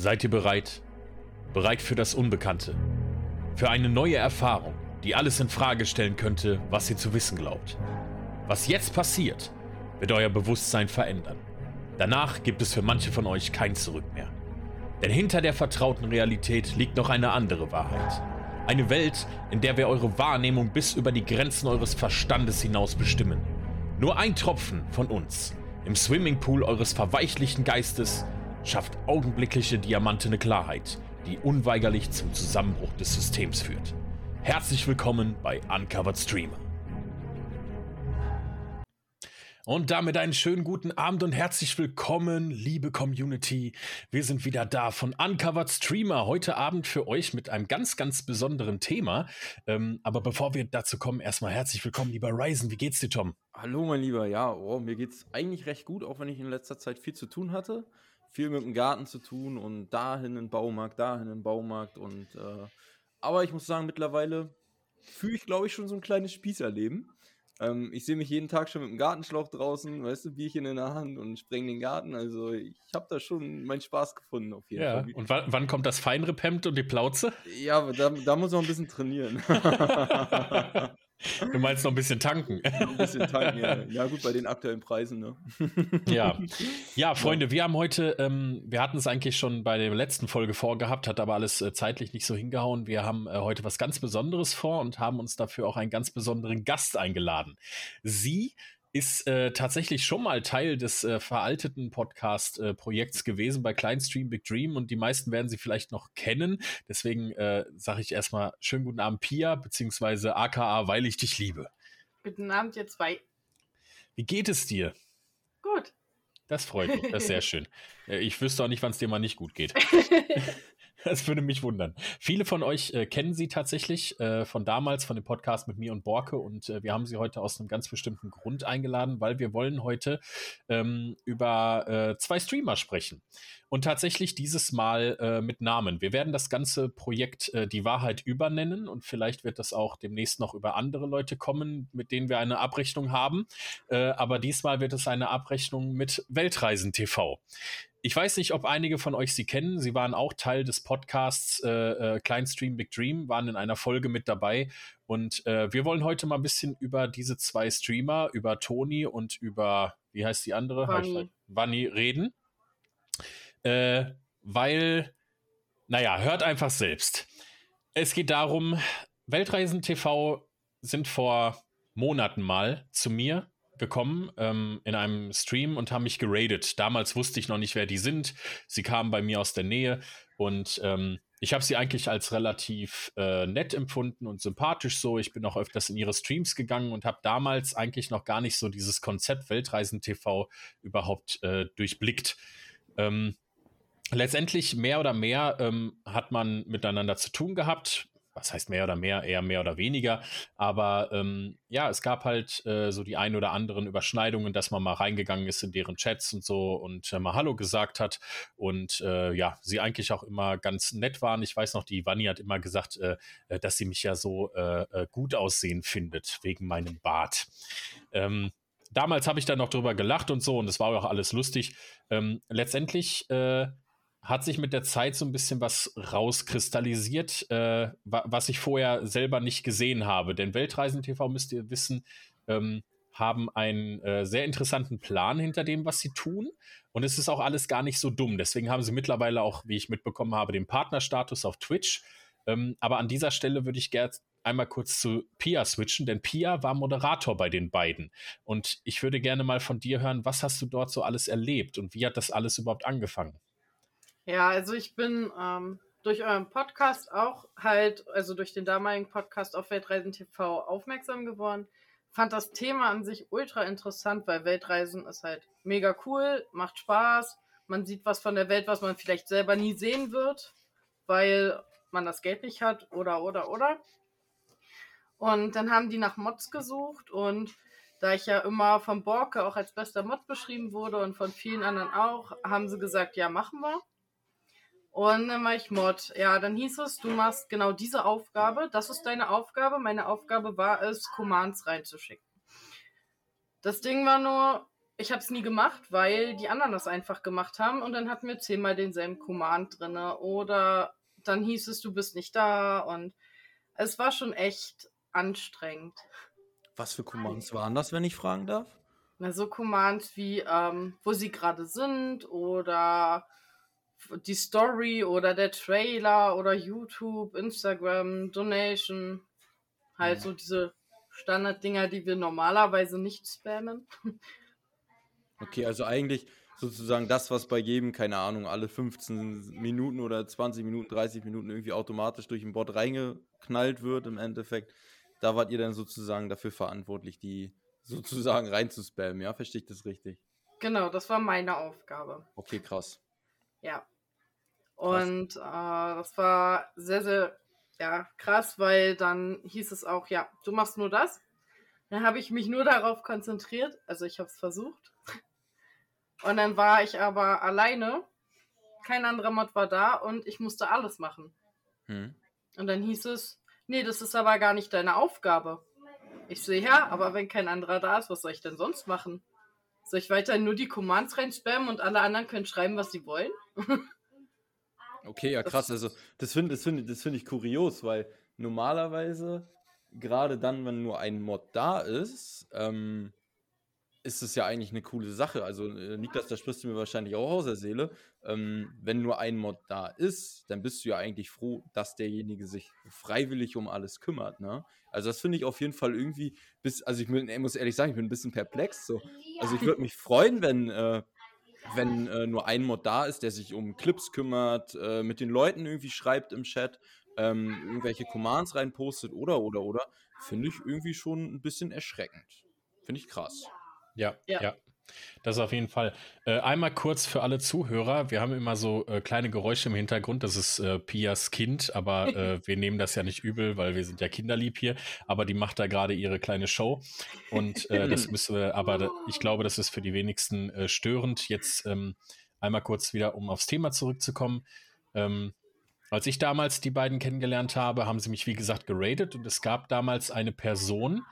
Seid ihr bereit? Bereit für das Unbekannte? Für eine neue Erfahrung, die alles in Frage stellen könnte, was ihr zu wissen glaubt. Was jetzt passiert, wird euer Bewusstsein verändern. Danach gibt es für manche von euch kein Zurück mehr. Denn hinter der vertrauten Realität liegt noch eine andere Wahrheit. Eine Welt, in der wir eure Wahrnehmung bis über die Grenzen eures Verstandes hinaus bestimmen. Nur ein Tropfen von uns im Swimmingpool eures verweichlichten Geistes schafft augenblickliche diamantene Klarheit, die unweigerlich zum Zusammenbruch des Systems führt. Herzlich willkommen bei Uncovered Streamer. Und damit einen schönen guten Abend und herzlich willkommen, liebe Community. Wir sind wieder da von Uncovered Streamer. Heute Abend für euch mit einem ganz, ganz besonderen Thema. Ähm, aber bevor wir dazu kommen, erstmal herzlich willkommen, lieber Ryzen. Wie geht's dir, Tom? Hallo, mein Lieber. Ja, oh, mir geht's eigentlich recht gut, auch wenn ich in letzter Zeit viel zu tun hatte. Viel mit dem Garten zu tun und dahin in Baumarkt, dahin in Baumarkt. Und, äh, aber ich muss sagen, mittlerweile fühle ich, glaube ich, schon so ein kleines Spießerleben. Ähm, ich sehe mich jeden Tag schon mit dem Gartenschlauch draußen, weißt du, Bierchen in der Hand und spreng den Garten. Also ich habe da schon meinen Spaß gefunden auf jeden ja. Fall. Und wann kommt das Feinrepemmt und die Plauze? Ja, da, da muss man ein bisschen trainieren. Du meinst noch ein bisschen tanken. Ein bisschen tanken, ja. Ja, gut, bei den aktuellen Preisen, ne? Ja. Ja, Freunde, wir haben heute, ähm, wir hatten es eigentlich schon bei der letzten Folge vorgehabt, hat aber alles äh, zeitlich nicht so hingehauen. Wir haben äh, heute was ganz Besonderes vor und haben uns dafür auch einen ganz besonderen Gast eingeladen. Sie ist äh, tatsächlich schon mal Teil des äh, veralteten Podcast-Projekts äh, gewesen bei Kleinstream Big Dream und die meisten werden sie vielleicht noch kennen. Deswegen äh, sage ich erstmal schönen guten Abend, Pia, beziehungsweise aka, weil ich dich liebe. Guten Abend, ihr zwei. Wie geht es dir? Gut. Das freut mich, das ist sehr schön. Äh, ich wüsste auch nicht, wann es dir mal nicht gut geht. Das würde mich wundern. Viele von euch äh, kennen sie tatsächlich äh, von damals, von dem Podcast mit mir und Borke. Und äh, wir haben sie heute aus einem ganz bestimmten Grund eingeladen, weil wir wollen heute ähm, über äh, zwei Streamer sprechen. Und tatsächlich dieses Mal äh, mit Namen. Wir werden das ganze Projekt äh, Die Wahrheit übernennen und vielleicht wird das auch demnächst noch über andere Leute kommen, mit denen wir eine Abrechnung haben. aber diesmal wird es eine Abrechnung mit Weltreisen TV. Ich weiß nicht, ob einige von euch sie kennen. Sie waren auch Teil des Podcasts äh, äh, Klein Stream Big Dream, waren in einer Folge mit dabei. Und äh, wir wollen heute mal ein bisschen über diese zwei Streamer, über Toni und über, wie heißt die andere? Vanni, Vanni reden. Äh, weil, naja, hört einfach selbst. Es geht darum, Weltreisen TV sind vor Monaten mal zu mir gekommen ähm, in einem Stream und haben mich geradet. Damals wusste ich noch nicht, wer die sind. Sie kamen bei mir aus der Nähe und ähm, ich habe sie eigentlich als relativ äh, nett empfunden und sympathisch so. Ich bin auch öfters in ihre Streams gegangen und habe damals eigentlich noch gar nicht so dieses Konzept Weltreisen TV überhaupt äh, durchblickt. Ähm, letztendlich mehr oder mehr ähm, hat man miteinander zu tun gehabt was heißt mehr oder mehr, eher mehr oder weniger. Aber ähm, ja, es gab halt äh, so die ein oder anderen Überschneidungen, dass man mal reingegangen ist in deren Chats und so und äh, mal Hallo gesagt hat. Und äh, ja, sie eigentlich auch immer ganz nett waren. Ich weiß noch, die Vanni hat immer gesagt, äh, äh, dass sie mich ja so äh, gut aussehen findet, wegen meinem Bart. Ähm, damals habe ich dann noch drüber gelacht und so und es war auch alles lustig. Ähm, letztendlich hat sich mit der Zeit so ein bisschen was rauskristallisiert, äh, was ich vorher selber nicht gesehen habe. Denn Weltreisen TV, müsst ihr wissen, ähm, haben einen äh, sehr interessanten Plan hinter dem, was sie tun. Und es ist auch alles gar nicht so dumm. Deswegen haben sie mittlerweile auch, wie ich mitbekommen habe, den Partnerstatus auf Twitch. Ähm, aber an dieser Stelle würde ich gerne einmal kurz zu Pia switchen, denn Pia war Moderator bei den beiden. Und ich würde gerne mal von dir hören, was hast du dort so alles erlebt und wie hat das alles überhaupt angefangen? Ja, also ich bin ähm, durch euren Podcast auch halt, also durch den damaligen Podcast auf Weltreisen TV aufmerksam geworden. Fand das Thema an sich ultra interessant, weil Weltreisen ist halt mega cool, macht Spaß. Man sieht was von der Welt, was man vielleicht selber nie sehen wird, weil man das Geld nicht hat oder, oder, oder. Und dann haben die nach Mods gesucht und da ich ja immer von Borke auch als bester Mod beschrieben wurde und von vielen anderen auch, haben sie gesagt, ja, machen wir. Und dann war ich Mod. Ja, dann hieß es, du machst genau diese Aufgabe. Das ist deine Aufgabe. Meine Aufgabe war es, Commands reinzuschicken. Das Ding war nur, ich habe es nie gemacht, weil die anderen das einfach gemacht haben und dann hatten wir zehnmal denselben Command drin. Oder dann hieß es, du bist nicht da und es war schon echt anstrengend. Was für Commands waren das, wenn ich fragen darf? Na, so Commands wie, ähm, wo sie gerade sind oder die Story oder der Trailer oder YouTube, Instagram, Donation. Halt ja. so diese Standarddinger, die wir normalerweise nicht spammen. Okay, also eigentlich sozusagen das, was bei jedem, keine Ahnung, alle 15 Minuten oder 20 Minuten, 30 Minuten irgendwie automatisch durch den Bot reingeknallt wird im Endeffekt. Da wart ihr dann sozusagen dafür verantwortlich, die sozusagen reinzuspammen, ja? Verstehe ich das richtig? Genau, das war meine Aufgabe. Okay, krass. Ja. Und äh, das war sehr, sehr ja, krass, weil dann hieß es auch, ja, du machst nur das. Dann habe ich mich nur darauf konzentriert. Also ich habe es versucht. Und dann war ich aber alleine. Kein anderer Mod war da und ich musste alles machen. Hm. Und dann hieß es, nee, das ist aber gar nicht deine Aufgabe. Ich sehe ja, aber wenn kein anderer da ist, was soll ich denn sonst machen? Soll ich weiterhin nur die Commands reinspammen und alle anderen können schreiben, was sie wollen? Okay, ja krass. Also das finde das find, das find ich kurios, weil normalerweise, gerade dann, wenn nur ein Mod da ist, ähm, ist es ja eigentlich eine coole Sache. Also, äh, Niklas, da sprichst du mir wahrscheinlich auch aus der Seele. Ähm, wenn nur ein Mod da ist, dann bist du ja eigentlich froh, dass derjenige sich freiwillig um alles kümmert. Ne? Also, das finde ich auf jeden Fall irgendwie, bis, also ich muss ehrlich sagen, ich bin ein bisschen perplex. So. Also, ich würde mich freuen, wenn, äh, wenn äh, nur ein Mod da ist, der sich um Clips kümmert, äh, mit den Leuten irgendwie schreibt im Chat, ähm, irgendwelche Commands reinpostet oder, oder, oder. Finde ich irgendwie schon ein bisschen erschreckend. Finde ich krass. Ja, ja. ja. Das auf jeden Fall. Äh, einmal kurz für alle Zuhörer. Wir haben immer so äh, kleine Geräusche im Hintergrund. Das ist äh, Pias Kind, aber äh, wir nehmen das ja nicht übel, weil wir sind ja kinderlieb hier. Aber die macht da gerade ihre kleine Show. Und äh, das müssen wir, aber ich glaube, das ist für die wenigsten äh, störend. Jetzt ähm, einmal kurz wieder, um aufs Thema zurückzukommen. Ähm, als ich damals die beiden kennengelernt habe, haben sie mich, wie gesagt, geradet und es gab damals eine Person,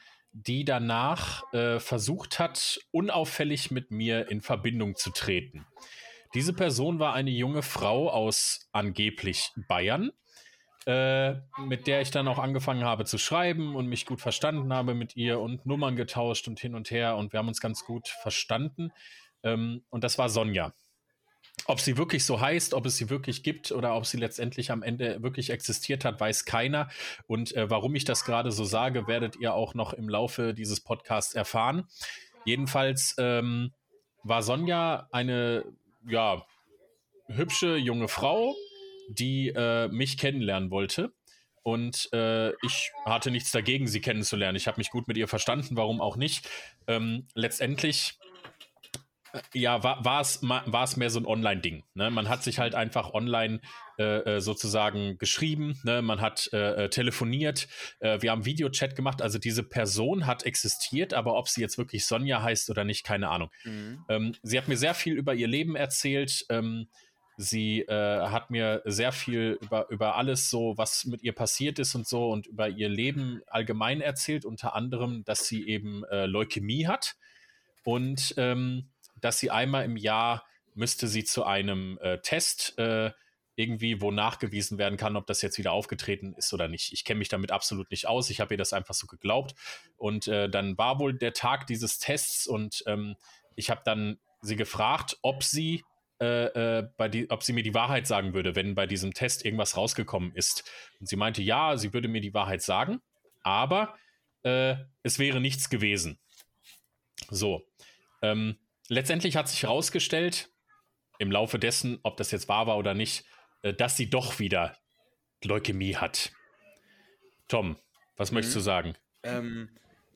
die danach äh, versucht hat, unauffällig mit mir in Verbindung zu treten. Diese Person war eine junge Frau aus angeblich Bayern, äh, mit der ich dann auch angefangen habe zu schreiben und mich gut verstanden habe mit ihr und Nummern getauscht und hin und her und wir haben uns ganz gut verstanden. Ähm, und das war Sonja. Ob sie wirklich so heißt, ob es sie wirklich gibt oder ob sie letztendlich am Ende wirklich existiert hat, weiß keiner. Und äh, warum ich das gerade so sage, werdet ihr auch noch im Laufe dieses Podcasts erfahren. Jedenfalls ähm, war Sonja eine, ja, hübsche junge Frau, die äh, mich kennenlernen wollte. Und äh, ich hatte nichts dagegen, sie kennenzulernen. Ich habe mich gut mit ihr verstanden, warum auch nicht. Ähm, letztendlich ja, war es war es mehr so ein Online-Ding. Ne? Man hat sich halt einfach online äh, äh, sozusagen geschrieben, ne? man hat äh, äh, telefoniert, äh, wir haben Videochat gemacht. Also diese Person hat existiert, aber ob sie jetzt wirklich Sonja heißt oder nicht, keine Ahnung. Mhm. Ähm, sie hat mir sehr viel über ihr Leben erzählt. Ähm, sie äh, hat mir sehr viel über, über alles so, was mit ihr passiert ist und so und über ihr Leben allgemein erzählt, unter anderem, dass sie eben Leukämie hat. Und ähm, dass sie einmal im Jahr müsste sie zu einem äh, Test äh, irgendwie, wo nachgewiesen werden kann, ob das jetzt wieder aufgetreten ist oder nicht. Ich kenne mich damit absolut nicht aus. Ich habe ihr das einfach so geglaubt. Und äh, dann war wohl der Tag dieses Tests und ähm, ich habe dann sie gefragt, ob sie äh, äh, bei die, ob sie mir die Wahrheit sagen würde, wenn bei diesem Test irgendwas rausgekommen ist. Und sie meinte, ja, sie würde mir die Wahrheit sagen, aber äh, es wäre nichts gewesen. So. Ähm, letztendlich hat sich herausgestellt, im Laufe dessen, ob das jetzt wahr war oder nicht, äh, dass sie doch wieder Leukämie hat. Tom, was mhm. möchtest du sagen? Ähm,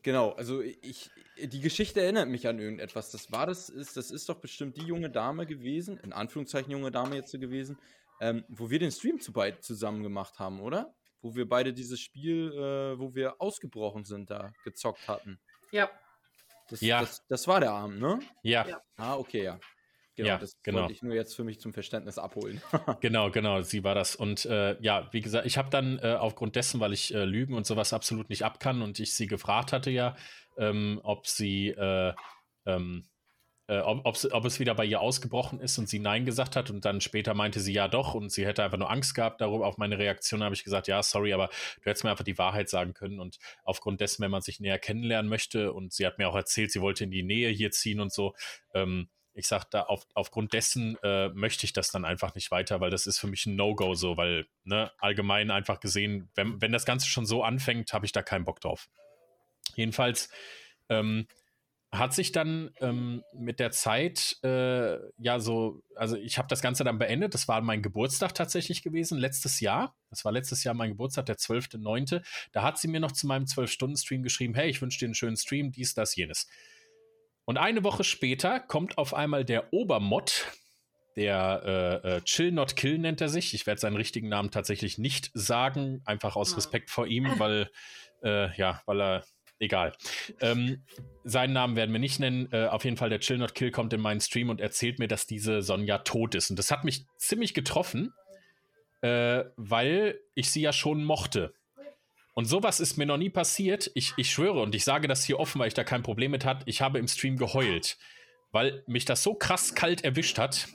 genau, also ich, die Geschichte erinnert mich an irgendetwas. Das war das, ist, das ist doch bestimmt die junge Dame gewesen, in Anführungszeichen junge Dame jetzt gewesen, ähm, wo wir den Stream zu beid zusammen gemacht haben, oder? Wo wir beide dieses Spiel, äh, wo wir ausgebrochen sind, da gezockt hatten. Ja. Das, ja. Das, das, war der Abend, ne? Ja. ja. Ah, okay, ja. Genau, ja, das genau. wollte ich nur jetzt für mich zum Verständnis abholen. genau, genau, sie war das. Und äh, ja, wie gesagt, ich habe dann äh, aufgrund dessen, weil ich äh, Lügen und sowas absolut nicht abkann und ich sie gefragt hatte ja, ähm, ob sie äh, ähm, äh, ob, es wieder bei ihr ausgebrochen ist und sie Nein gesagt hat und dann später meinte sie ja doch und sie hätte einfach nur Angst gehabt darüber. Auf meine Reaktion habe ich gesagt, ja, sorry, aber du hättest mir einfach die Wahrheit sagen können und aufgrund dessen, wenn man sich näher kennenlernen möchte und sie hat mir auch erzählt, sie wollte in die Nähe hier ziehen und so, ähm, ich sage da, auf, aufgrund dessen äh, möchte ich das dann einfach nicht weiter, weil das ist für mich ein No-Go so, weil ne, allgemein einfach gesehen, wenn, wenn das Ganze schon so anfängt, habe ich da keinen Bock drauf. Jedenfalls ähm, hat sich dann ähm, mit der Zeit äh, ja so, also ich habe das Ganze dann beendet. Das war mein Geburtstag tatsächlich gewesen, letztes Jahr. Das war letztes Jahr mein Geburtstag, der 12.9. Da hat sie mir noch zu meinem 12-Stunden-Stream geschrieben, hey, ich wünsche dir einen schönen Stream, dies, das, jenes. Und eine Woche später kommt auf einmal der Obermott, der äh, äh, Chill Not Kill nennt er sich. Ich werde seinen richtigen Namen tatsächlich nicht sagen, einfach aus Respekt vor ihm, weil, äh, ja, weil er egal. Ähm, seinen Namen werden wir nicht nennen. Äh, auf jeden Fall, der Chill Not Kill kommt in meinen Stream und erzählt mir, dass diese Sonja tot ist. Und das hat mich ziemlich getroffen, äh, weil ich sie ja schon mochte. Und sowas ist mir noch nie passiert. Ich, ich schwöre und ich sage das hier offen, weil ich da kein Problem mit hatte. Ich habe im Stream geheult, weil mich das so krass kalt erwischt hat.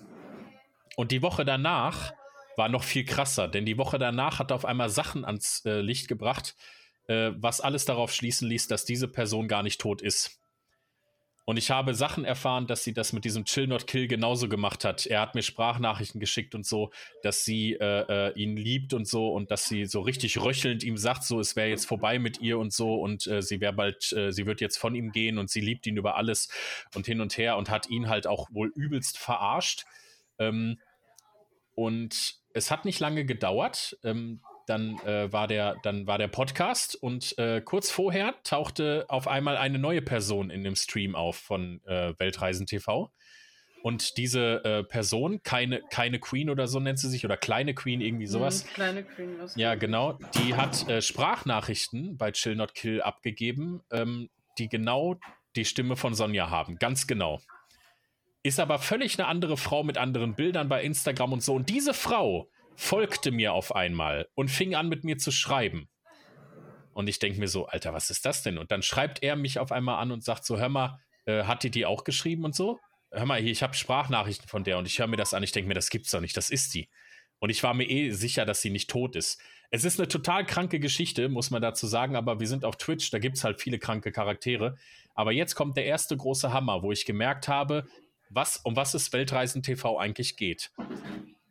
Und die Woche danach war noch viel krasser, denn die Woche danach hat er auf einmal Sachen ans äh, Licht gebracht, äh, was alles darauf schließen ließ, dass diese Person gar nicht tot ist. Und ich habe Sachen erfahren, dass sie das mit diesem Chill Not Kill genauso gemacht hat. Er hat mir Sprachnachrichten geschickt und so, dass sie äh, äh, ihn liebt und so und dass sie so richtig röchelnd ihm sagt, so es wäre jetzt vorbei mit ihr und so und äh, sie wäre bald, äh, sie wird jetzt von ihm gehen und sie liebt ihn über alles und hin und her und hat ihn halt auch wohl übelst verarscht. Ähm, und es hat nicht lange gedauert. Ähm, dann äh, war der, dann war der Podcast und äh, kurz vorher tauchte auf einmal eine neue Person in dem Stream auf von äh, Weltreisen TV. Und diese äh, Person, keine, keine Queen oder so nennt sie sich, oder kleine Queen, irgendwie sowas. Mhm, kleine Queen, was Ja, genau. Die hat äh, Sprachnachrichten bei Chill Not Kill abgegeben, ähm, die genau die Stimme von Sonja haben. Ganz genau. Ist aber völlig eine andere Frau mit anderen Bildern bei Instagram und so. Und diese Frau folgte mir auf einmal und fing an mit mir zu schreiben. Und ich denke mir so, Alter, was ist das denn? Und dann schreibt er mich auf einmal an und sagt so, hör mal, äh, hat die die auch geschrieben und so? Hör mal, ich habe Sprachnachrichten von der und ich höre mir das an. Ich denke mir, das gibt's doch nicht, das ist die. Und ich war mir eh sicher, dass sie nicht tot ist. Es ist eine total kranke Geschichte, muss man dazu sagen, aber wir sind auf Twitch, da gibt es halt viele kranke Charaktere. Aber jetzt kommt der erste große Hammer, wo ich gemerkt habe, was, um was es Weltreisen TV eigentlich geht.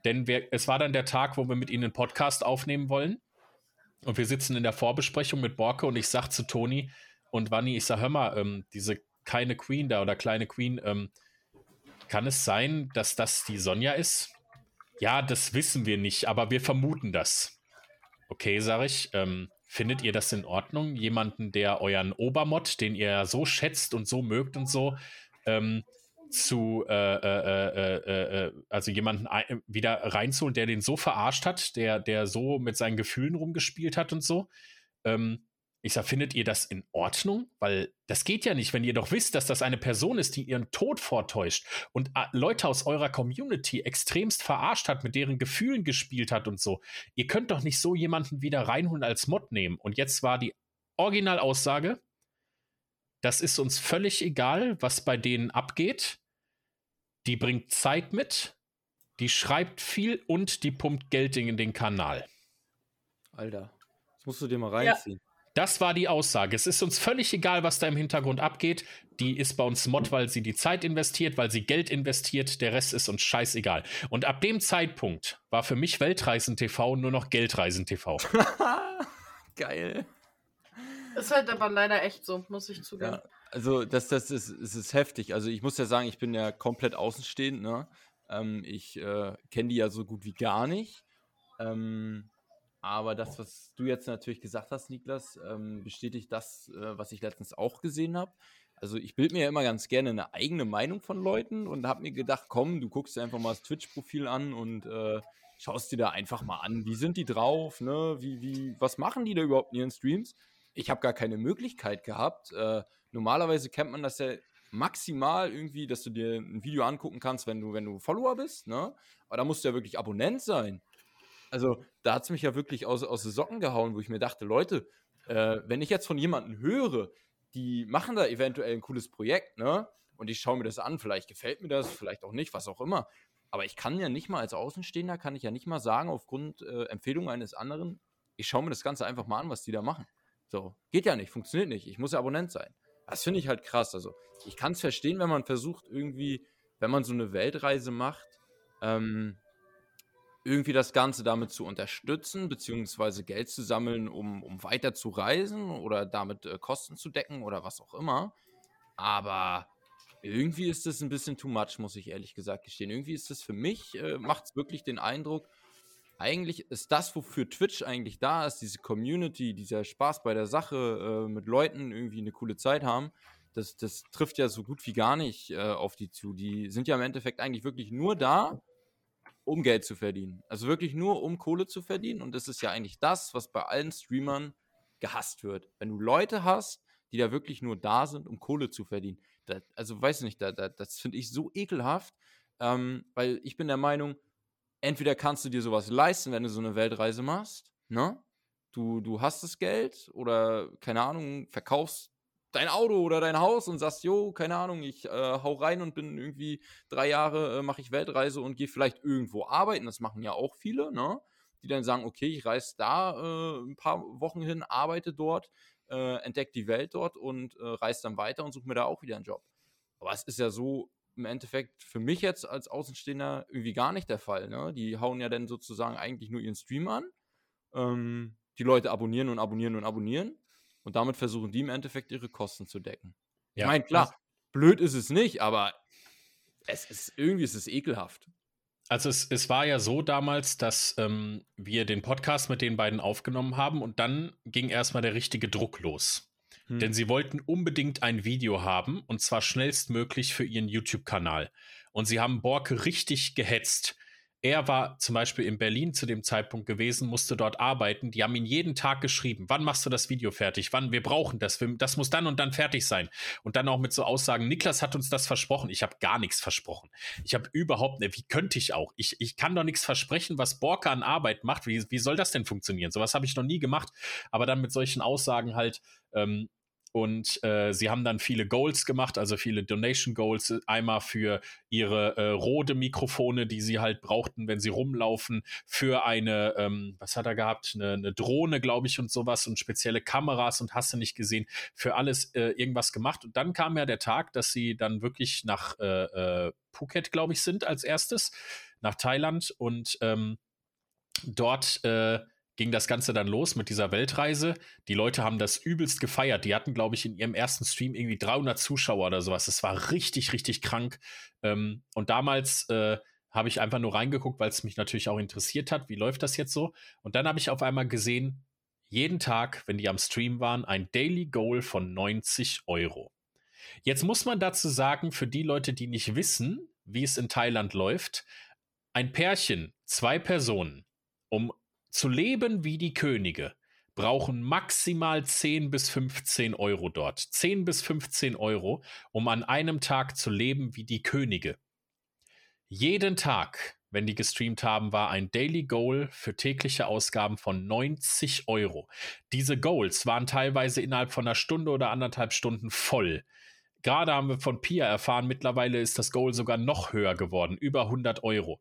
Denn wir, es war dann der Tag, wo wir mit ihnen einen Podcast aufnehmen wollen. Und wir sitzen in der Vorbesprechung mit Borke und ich sag zu Toni und Wanni, ich sag, hör mal, ähm, diese keine Queen da oder kleine Queen, ähm, kann es sein, dass das die Sonja ist? Ja, das wissen wir nicht, aber wir vermuten das. Okay, sag ich. Ähm, findet ihr das in Ordnung? Jemanden, der euren Obermott, den ihr so schätzt und so mögt und so, ähm, zu, äh äh, äh, äh, äh, also jemanden wieder reinzuholen, der den so verarscht hat, der, der so mit seinen Gefühlen rumgespielt hat und so. Ähm, ich sag, findet ihr das in Ordnung? Weil das geht ja nicht, wenn ihr doch wisst, dass das eine Person ist, die ihren Tod vortäuscht und Leute aus eurer Community extremst verarscht hat, mit deren Gefühlen gespielt hat und so. Ihr könnt doch nicht so jemanden wieder reinholen als Mod nehmen. Und jetzt war die Originalaussage, das ist uns völlig egal, was bei denen abgeht. Die bringt Zeit mit, die schreibt viel und die pumpt Geld in den Kanal. Alter, das musst du dir mal reinziehen. Ja. Das war die Aussage. Es ist uns völlig egal, was da im Hintergrund abgeht. Die ist bei uns Mod, weil sie die Zeit investiert, weil sie Geld investiert. Der Rest ist uns scheißegal. Und ab dem Zeitpunkt war für mich Weltreisen TV nur noch Geldreisen TV. Geil. Ist halt aber leider echt so, muss ich zugeben. Ja, also das, das, ist, das ist heftig. Also ich muss ja sagen, ich bin ja komplett außenstehend. Ne? Ähm, ich äh, kenne die ja so gut wie gar nicht. Ähm, aber das, was du jetzt natürlich gesagt hast, Niklas, ähm, bestätigt das, äh, was ich letztens auch gesehen habe. Also ich bilde mir ja immer ganz gerne eine eigene Meinung von Leuten und habe mir gedacht, komm, du guckst dir einfach mal das Twitch-Profil an und äh, schaust dir da einfach mal an, wie sind die drauf, ne? Wie, wie, was machen die da überhaupt in ihren Streams? Ich habe gar keine Möglichkeit gehabt. Äh, normalerweise kennt man das ja maximal irgendwie, dass du dir ein Video angucken kannst, wenn du, wenn du Follower bist, ne? Aber da musst du ja wirklich Abonnent sein. Also, da hat es mich ja wirklich aus, aus den Socken gehauen, wo ich mir dachte, Leute, äh, wenn ich jetzt von jemandem höre, die machen da eventuell ein cooles Projekt, ne? und ich schaue mir das an. Vielleicht gefällt mir das, vielleicht auch nicht, was auch immer. Aber ich kann ja nicht mal als Außenstehender, kann ich ja nicht mal sagen, aufgrund äh, Empfehlung eines anderen, ich schaue mir das Ganze einfach mal an, was die da machen. So, geht ja nicht, funktioniert nicht. Ich muss ja Abonnent sein. Das finde ich halt krass. Also, ich kann es verstehen, wenn man versucht, irgendwie, wenn man so eine Weltreise macht, ähm, irgendwie das Ganze damit zu unterstützen, beziehungsweise Geld zu sammeln, um, um weiter zu reisen oder damit äh, Kosten zu decken oder was auch immer. Aber irgendwie ist das ein bisschen too much, muss ich ehrlich gesagt gestehen. Irgendwie ist das für mich, äh, macht es wirklich den Eindruck, eigentlich ist das, wofür Twitch eigentlich da ist, diese Community, dieser Spaß bei der Sache, äh, mit Leuten irgendwie eine coole Zeit haben, das, das trifft ja so gut wie gar nicht äh, auf die zu. Die sind ja im Endeffekt eigentlich wirklich nur da, um Geld zu verdienen. Also wirklich nur, um Kohle zu verdienen. Und das ist ja eigentlich das, was bei allen Streamern gehasst wird. Wenn du Leute hast, die da wirklich nur da sind, um Kohle zu verdienen. Das, also weiß nicht, da, da, das finde ich so ekelhaft, ähm, weil ich bin der Meinung, entweder kannst du dir sowas leisten, wenn du so eine Weltreise machst, ne? Du, du hast das Geld oder, keine Ahnung, verkaufst dein Auto oder dein Haus und sagst, jo, keine Ahnung, ich äh, hau rein und bin irgendwie drei Jahre, äh, mache ich Weltreise und gehe vielleicht irgendwo arbeiten. Das machen ja auch viele, ne? Die dann sagen, okay, ich reise da äh, ein paar Wochen hin, arbeite dort, äh, entdecke die Welt dort und äh, reise dann weiter und suche mir da auch wieder einen Job. Aber es ist ja so im Endeffekt für mich jetzt als Außenstehender irgendwie gar nicht der Fall. Ne? Die hauen ja dann sozusagen eigentlich nur ihren Stream an. Ähm, die Leute abonnieren und abonnieren und abonnieren. Und damit versuchen die im Endeffekt ihre Kosten zu decken. Ja, ich meine, klar, blöd ist es nicht, aber es ist irgendwie ist es ekelhaft. Also es, es war ja so damals, dass ähm, wir den Podcast mit den beiden aufgenommen haben und dann ging erstmal der richtige Druck los. Hm. Denn sie wollten unbedingt ein Video haben und zwar schnellstmöglich für ihren YouTube-Kanal. Und sie haben Borke richtig gehetzt. Er war zum Beispiel in Berlin zu dem Zeitpunkt gewesen, musste dort arbeiten. Die haben ihn jeden Tag geschrieben. Wann machst du das Video fertig? Wann? Wir brauchen das. Das muss dann und dann fertig sein. Und dann auch mit so Aussagen, Niklas hat uns das versprochen. Ich habe gar nichts versprochen. Ich habe überhaupt, wie könnte ich auch? Ich, ich kann doch nichts versprechen, was Borka an Arbeit macht. Wie, wie soll das denn funktionieren? Sowas habe ich noch nie gemacht. Aber dann mit solchen Aussagen halt, ähm, und äh, sie haben dann viele Goals gemacht, also viele Donation Goals. Äh, einmal für ihre äh, rote Mikrofone, die sie halt brauchten, wenn sie rumlaufen. Für eine, ähm, was hat er gehabt? Eine, eine Drohne, glaube ich, und sowas und spezielle Kameras und hast du nicht gesehen. Für alles äh, irgendwas gemacht. Und dann kam ja der Tag, dass sie dann wirklich nach äh, äh, Phuket, glaube ich, sind als erstes, nach Thailand und ähm, dort ging das Ganze dann los mit dieser Weltreise. Die Leute haben das übelst gefeiert. Die hatten, glaube ich, in ihrem ersten Stream irgendwie 300 Zuschauer oder sowas. Das war richtig, richtig krank. Ähm, und damals äh, habe ich einfach nur reingeguckt, weil es mich natürlich auch interessiert hat. Wie läuft das jetzt so? Und dann habe ich auf einmal gesehen, jeden Tag, wenn die am Stream waren, ein Daily Goal von 90 Euro. Jetzt muss man dazu sagen, für die Leute, die nicht wissen, wie es in Thailand läuft, ein Pärchen, zwei Personen, um zu leben wie die Könige brauchen maximal 10 bis 15 Euro dort. 10 bis 15 Euro, um an einem Tag zu leben wie die Könige. Jeden Tag, wenn die gestreamt haben, war ein Daily Goal für tägliche Ausgaben von 90 Euro. Diese Goals waren teilweise innerhalb von einer Stunde oder anderthalb Stunden voll. Gerade haben wir von Pia erfahren, mittlerweile ist das Goal sogar noch höher geworden, über 100 Euro.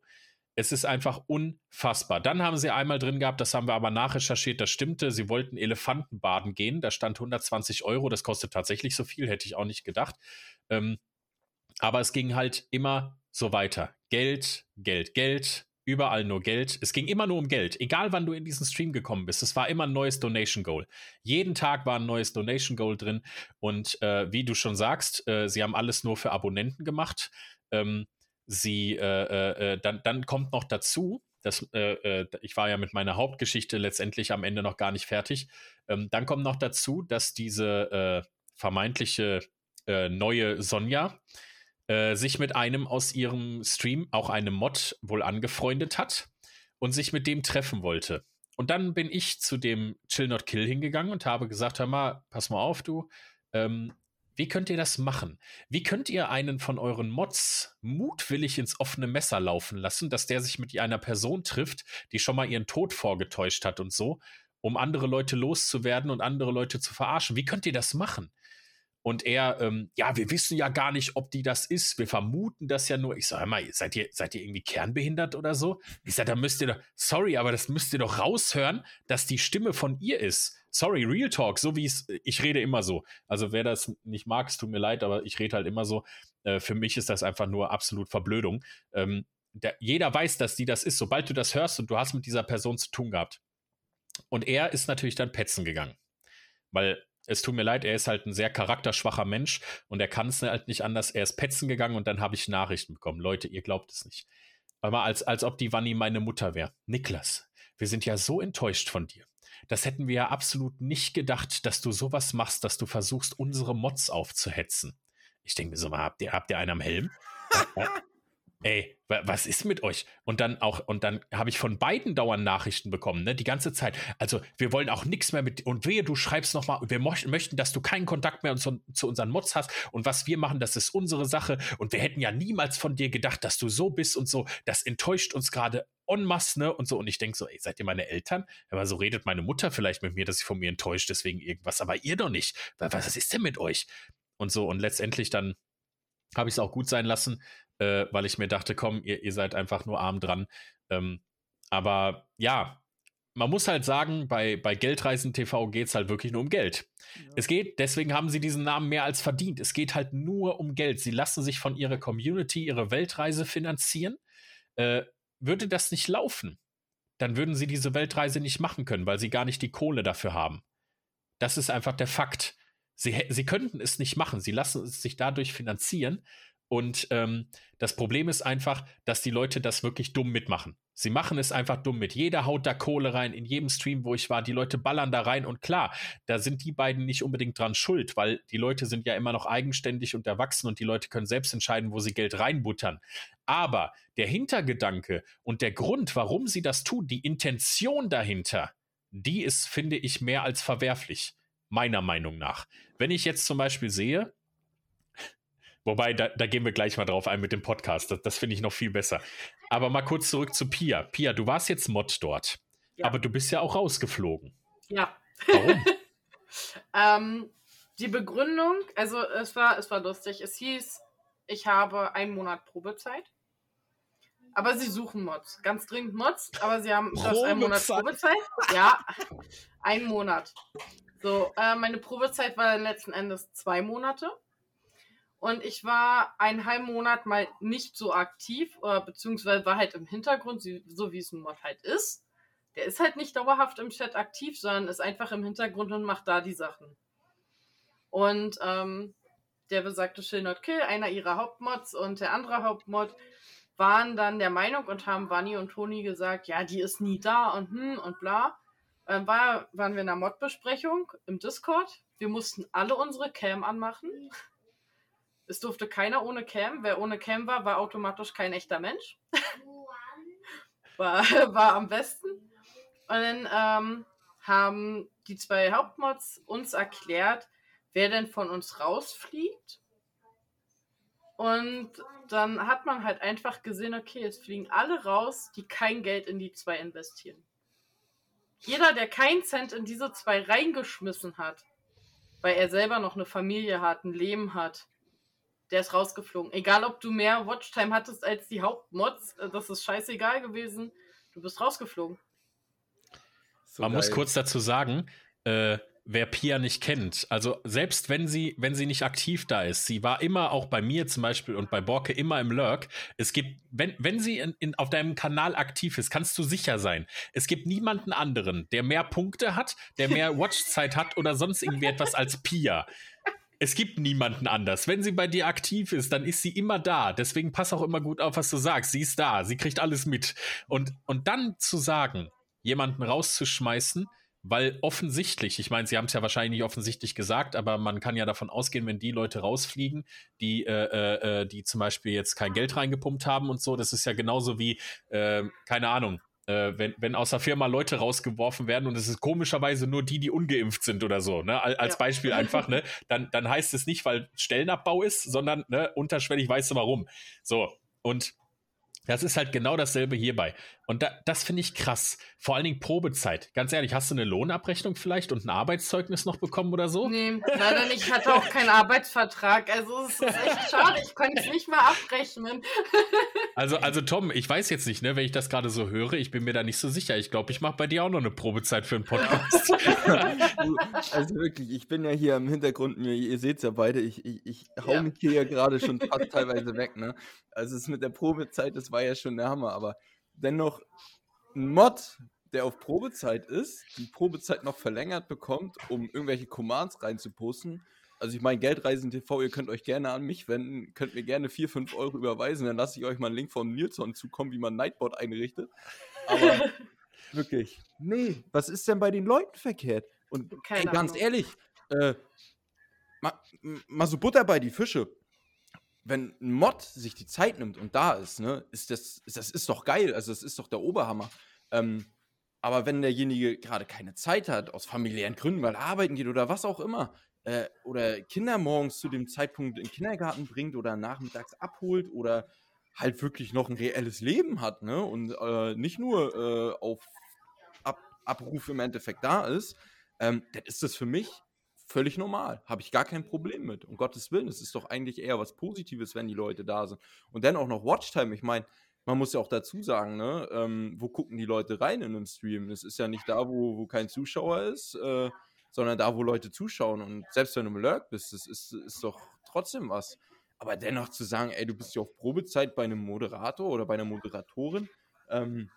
Es ist einfach unfassbar. Dann haben sie einmal drin gehabt, das haben wir aber nachrecherchiert, das stimmte. Sie wollten Elefanten baden gehen. Da stand 120 Euro. Das kostet tatsächlich so viel, hätte ich auch nicht gedacht. Ähm, aber es ging halt immer so weiter. Geld, Geld, Geld, überall nur Geld. Es ging immer nur um Geld. Egal wann du in diesen Stream gekommen bist, es war immer ein neues Donation Goal. Jeden Tag war ein neues Donation Goal drin. Und äh, wie du schon sagst, äh, sie haben alles nur für Abonnenten gemacht. Ähm, sie, äh, äh, äh, dann, dann kommt noch dazu, das, äh, äh, ich war ja mit meiner Hauptgeschichte letztendlich am Ende noch gar nicht fertig. Ähm, dann kommt noch dazu, dass diese äh, vermeintliche neue Sonja sich mit einem aus ihrem Stream, auch einem Mod, wohl angefreundet hat und sich mit dem treffen wollte. Und dann bin ich zu dem Chill Not Kill hingegangen und habe gesagt: Hör mal, pass mal auf, du. Ähm, wie könnt ihr das machen? Wie könnt ihr einen von euren Mods mutwillig ins offene Messer laufen lassen, dass der sich mit einer Person trifft, die schon mal ihren Tod vorgetäuscht hat und so, um andere Leute loszuwerden und andere Leute zu verarschen? Wie könnt ihr das machen? Und er, ähm, ja, wir wissen ja gar nicht, ob die das ist. Wir vermuten das ja nur. Ich sage mal, seid ihr, seid ihr irgendwie kernbehindert oder so? Ich sage, da müsst ihr doch, sorry, aber das müsst ihr doch raushören, dass die Stimme von ihr ist. Sorry, Real Talk, so wie es, ich rede immer so. Also wer das nicht mag, es tut mir leid, aber ich rede halt immer so. Äh, für mich ist das einfach nur absolut Verblödung. Ähm, der, jeder weiß, dass die das ist, sobald du das hörst und du hast mit dieser Person zu tun gehabt. Und er ist natürlich dann petzen gegangen. Weil es tut mir leid, er ist halt ein sehr charakterschwacher Mensch und er kann es halt nicht anders. Er ist petzen gegangen und dann habe ich Nachrichten bekommen. Leute, ihr glaubt es nicht. Aber als, als ob die Wanni meine Mutter wäre. Niklas, wir sind ja so enttäuscht von dir. Das hätten wir ja absolut nicht gedacht, dass du sowas machst, dass du versuchst, unsere Mods aufzuhetzen. Ich denke mir so, habt ihr, habt ihr einen am Helm? ey, was ist mit euch? Und dann auch, und dann habe ich von beiden dauernd Nachrichten bekommen, ne, die ganze Zeit. Also, wir wollen auch nichts mehr mit, und wehe, du schreibst nochmal, wir möchten, dass du keinen Kontakt mehr zu, zu unseren Mods hast. Und was wir machen, das ist unsere Sache. Und wir hätten ja niemals von dir gedacht, dass du so bist und so. Das enttäuscht uns gerade en masse, ne, und so. Und ich denke so, ey, seid ihr meine Eltern? Aber so redet meine Mutter vielleicht mit mir, dass sie von mir enttäuscht, deswegen irgendwas. Aber ihr doch nicht. Was ist denn mit euch? Und so. Und letztendlich dann habe ich es auch gut sein lassen äh, weil ich mir dachte, komm, ihr, ihr seid einfach nur arm dran. Ähm, aber ja, man muss halt sagen, bei, bei Geldreisen TV geht es halt wirklich nur um Geld. Ja. Es geht, deswegen haben sie diesen Namen mehr als verdient. Es geht halt nur um Geld. Sie lassen sich von ihrer Community ihre Weltreise finanzieren. Äh, würde das nicht laufen, dann würden sie diese Weltreise nicht machen können, weil sie gar nicht die Kohle dafür haben. Das ist einfach der Fakt. Sie, sie könnten es nicht machen. Sie lassen es sich dadurch finanzieren, und ähm, das Problem ist einfach, dass die Leute das wirklich dumm mitmachen. Sie machen es einfach dumm mit. Jeder haut da Kohle rein. In jedem Stream, wo ich war, die Leute ballern da rein. Und klar, da sind die beiden nicht unbedingt dran schuld, weil die Leute sind ja immer noch eigenständig und erwachsen und die Leute können selbst entscheiden, wo sie Geld reinbuttern. Aber der Hintergedanke und der Grund, warum sie das tun, die Intention dahinter, die ist, finde ich, mehr als verwerflich. Meiner Meinung nach. Wenn ich jetzt zum Beispiel sehe, Wobei, da, da, gehen wir gleich mal drauf ein mit dem Podcast. Das, das finde ich noch viel besser. Aber mal kurz zurück zu Pia. Pia, du warst jetzt Mod dort. Ja. Aber du bist ja auch rausgeflogen. Ja. Warum? ähm, die Begründung, also es war, es war lustig. Es hieß, ich habe einen Monat Probezeit. Aber sie suchen Mods. Ganz dringend Mods, aber sie haben das einen Monat Probezeit. Ja, einen Monat. So, äh, meine Probezeit war letzten Endes zwei Monate. Und ich war einen halben Monat mal nicht so aktiv, oder beziehungsweise war halt im Hintergrund, so wie es ein Mod halt ist. Der ist halt nicht dauerhaft im Chat aktiv, sondern ist einfach im Hintergrund und macht da die Sachen. Und ähm, der besagte Chill Not Kill, einer ihrer Hauptmods und der andere Hauptmod, waren dann der Meinung und haben Vanni und Toni gesagt, ja, die ist nie da und hm und bla. Ähm, war, waren wir in einer Mod-Besprechung im Discord. Wir mussten alle unsere Cam anmachen. Es durfte keiner ohne Cam. Wer ohne Cam war, war automatisch kein echter Mensch. war, war am besten. Und dann ähm, haben die zwei Hauptmods uns erklärt, wer denn von uns rausfliegt. Und dann hat man halt einfach gesehen, okay, es fliegen alle raus, die kein Geld in die zwei investieren. Jeder, der keinen Cent in diese zwei reingeschmissen hat, weil er selber noch eine Familie hat, ein Leben hat, der ist rausgeflogen. Egal, ob du mehr Watchtime hattest als die Hauptmods, äh, das ist scheißegal gewesen. Du bist rausgeflogen. So Man geil. muss kurz dazu sagen, äh, wer Pia nicht kennt, also selbst wenn sie, wenn sie nicht aktiv da ist, sie war immer auch bei mir zum Beispiel und bei Borke immer im Lurk. Es gibt, wenn, wenn sie in, in, auf deinem Kanal aktiv ist, kannst du sicher sein. Es gibt niemanden anderen, der mehr Punkte hat, der mehr Watchzeit hat oder sonst irgendwie etwas als Pia es gibt niemanden anders. Wenn sie bei dir aktiv ist, dann ist sie immer da. Deswegen pass auch immer gut auf, was du sagst. Sie ist da, sie kriegt alles mit. Und, und dann zu sagen, jemanden rauszuschmeißen, weil offensichtlich, ich meine, sie haben es ja wahrscheinlich nicht offensichtlich gesagt, aber man kann ja davon ausgehen, wenn die Leute rausfliegen, die, äh, äh, äh die zum Beispiel jetzt kein Geld reingepumpt haben und so, das ist ja genauso wie, äh, keine Ahnung, äh, wenn, wenn aus der Firma Leute rausgeworfen werden und es ist komischerweise nur die, die ungeimpft sind oder so, ne? Als ja. Beispiel einfach, ne? Dann, dann heißt es nicht, weil Stellenabbau ist, sondern ne, unterschwellig weißt du warum. So, und das ist halt genau dasselbe hierbei. Und da, das finde ich krass. Vor allen Dingen Probezeit. Ganz ehrlich, hast du eine Lohnabrechnung vielleicht und ein Arbeitszeugnis noch bekommen oder so? Nee, leider nicht. Ich hatte auch keinen Arbeitsvertrag. Also es ist echt schade. Ich konnte es nicht mal abrechnen. Also, also Tom, ich weiß jetzt nicht, ne, wenn ich das gerade so höre, ich bin mir da nicht so sicher. Ich glaube, ich mache bei dir auch noch eine Probezeit für einen Podcast. also wirklich, ich bin ja hier im Hintergrund, ihr seht es ja beide, ich, ich, ich hau ja. mich hier ja gerade schon fast teilweise weg. Ne? Also es mit der Probezeit, das war ja schon der Hammer, aber dennoch ein Mod, der auf Probezeit ist, die Probezeit noch verlängert bekommt, um irgendwelche Commands reinzuposten. Also ich meine, Geldreisen TV, ihr könnt euch gerne an mich wenden, könnt mir gerne 4, 5 Euro überweisen, dann lasse ich euch mal einen Link vom Nilsson zukommen, wie man Nightbot einrichtet. Aber wirklich, nee, was ist denn bei den Leuten verkehrt? Und ey, ganz ehrlich, äh, mal, mal so Butter bei die Fische wenn ein Mod sich die Zeit nimmt und da ist, ne, ist das, ist, das ist doch geil. Also, das ist doch der Oberhammer. Ähm, aber wenn derjenige gerade keine Zeit hat, aus familiären Gründen, weil er arbeiten geht oder was auch immer, äh, oder Kinder morgens zu dem Zeitpunkt in den Kindergarten bringt oder nachmittags abholt oder halt wirklich noch ein reelles Leben hat, ne, und äh, nicht nur äh, auf Ab Abruf im Endeffekt da ist, ähm, dann ist das für mich völlig normal. Habe ich gar kein Problem mit. Um Gottes Willen, es ist doch eigentlich eher was Positives, wenn die Leute da sind. Und dann auch noch Watchtime. Ich meine, man muss ja auch dazu sagen, ne, ähm, wo gucken die Leute rein in einem Stream? Es ist ja nicht da, wo, wo kein Zuschauer ist, äh, sondern da, wo Leute zuschauen. Und selbst wenn du im Lurk bist, das ist, ist doch trotzdem was. Aber dennoch zu sagen, ey, du bist ja auf Probezeit bei einem Moderator oder bei einer Moderatorin, ähm,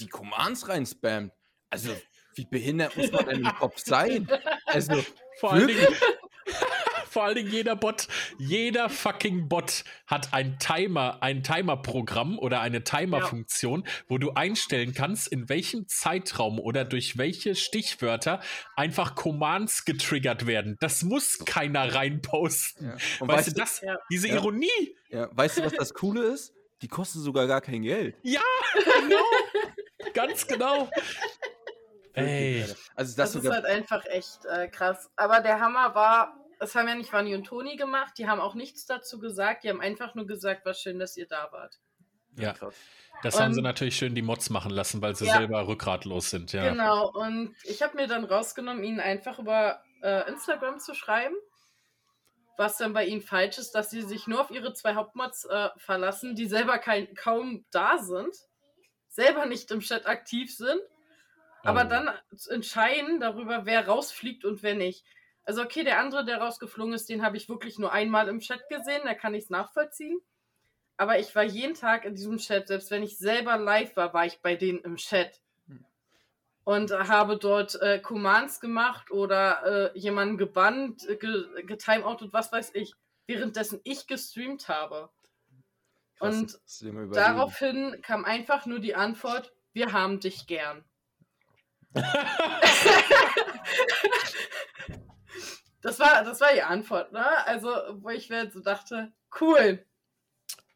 die Commands rein spammt. Also, wie behindert muss man denn im Kopf sein? Also, vor allen, Dingen, vor allen Dingen jeder Bot, jeder fucking Bot hat ein Timer, ein Timer-Programm oder eine Timer-Funktion, ja. wo du einstellen kannst, in welchem Zeitraum oder durch welche Stichwörter einfach Commands getriggert werden. Das muss keiner reinposten. Ja. Und weißt, weißt du das? Ja. Diese Ironie. Ja. Weißt du, was das Coole ist? Die kosten sogar gar kein Geld. Ja, genau. Ganz genau. Ey. Also das, das ist halt einfach echt äh, krass. Aber der Hammer war, das haben ja nicht Vanni und Toni gemacht, die haben auch nichts dazu gesagt, die haben einfach nur gesagt, war schön, dass ihr da wart. Ja, krass. Das und, haben sie natürlich schön die Mods machen lassen, weil sie ja, selber rückgratlos sind, ja. Genau, und ich habe mir dann rausgenommen, ihnen einfach über äh, Instagram zu schreiben, was dann bei ihnen falsch ist, dass sie sich nur auf ihre zwei Hauptmods äh, verlassen, die selber kein, kaum da sind, selber nicht im Chat aktiv sind aber oh. dann entscheiden darüber, wer rausfliegt und wer nicht. Also okay, der andere, der rausgeflogen ist, den habe ich wirklich nur einmal im Chat gesehen, da kann ich es nachvollziehen. Aber ich war jeden Tag in diesem Chat, selbst wenn ich selber live war, war ich bei denen im Chat. Hm. Und habe dort äh, Commands gemacht oder äh, jemanden gebannt, äh, ge getimeoutet, was weiß ich, währenddessen ich gestreamt habe. Krass, und daraufhin kam einfach nur die Antwort, wir haben dich gern. Das, war, das war die Antwort, ne? Also, wo ich mir so dachte, cool.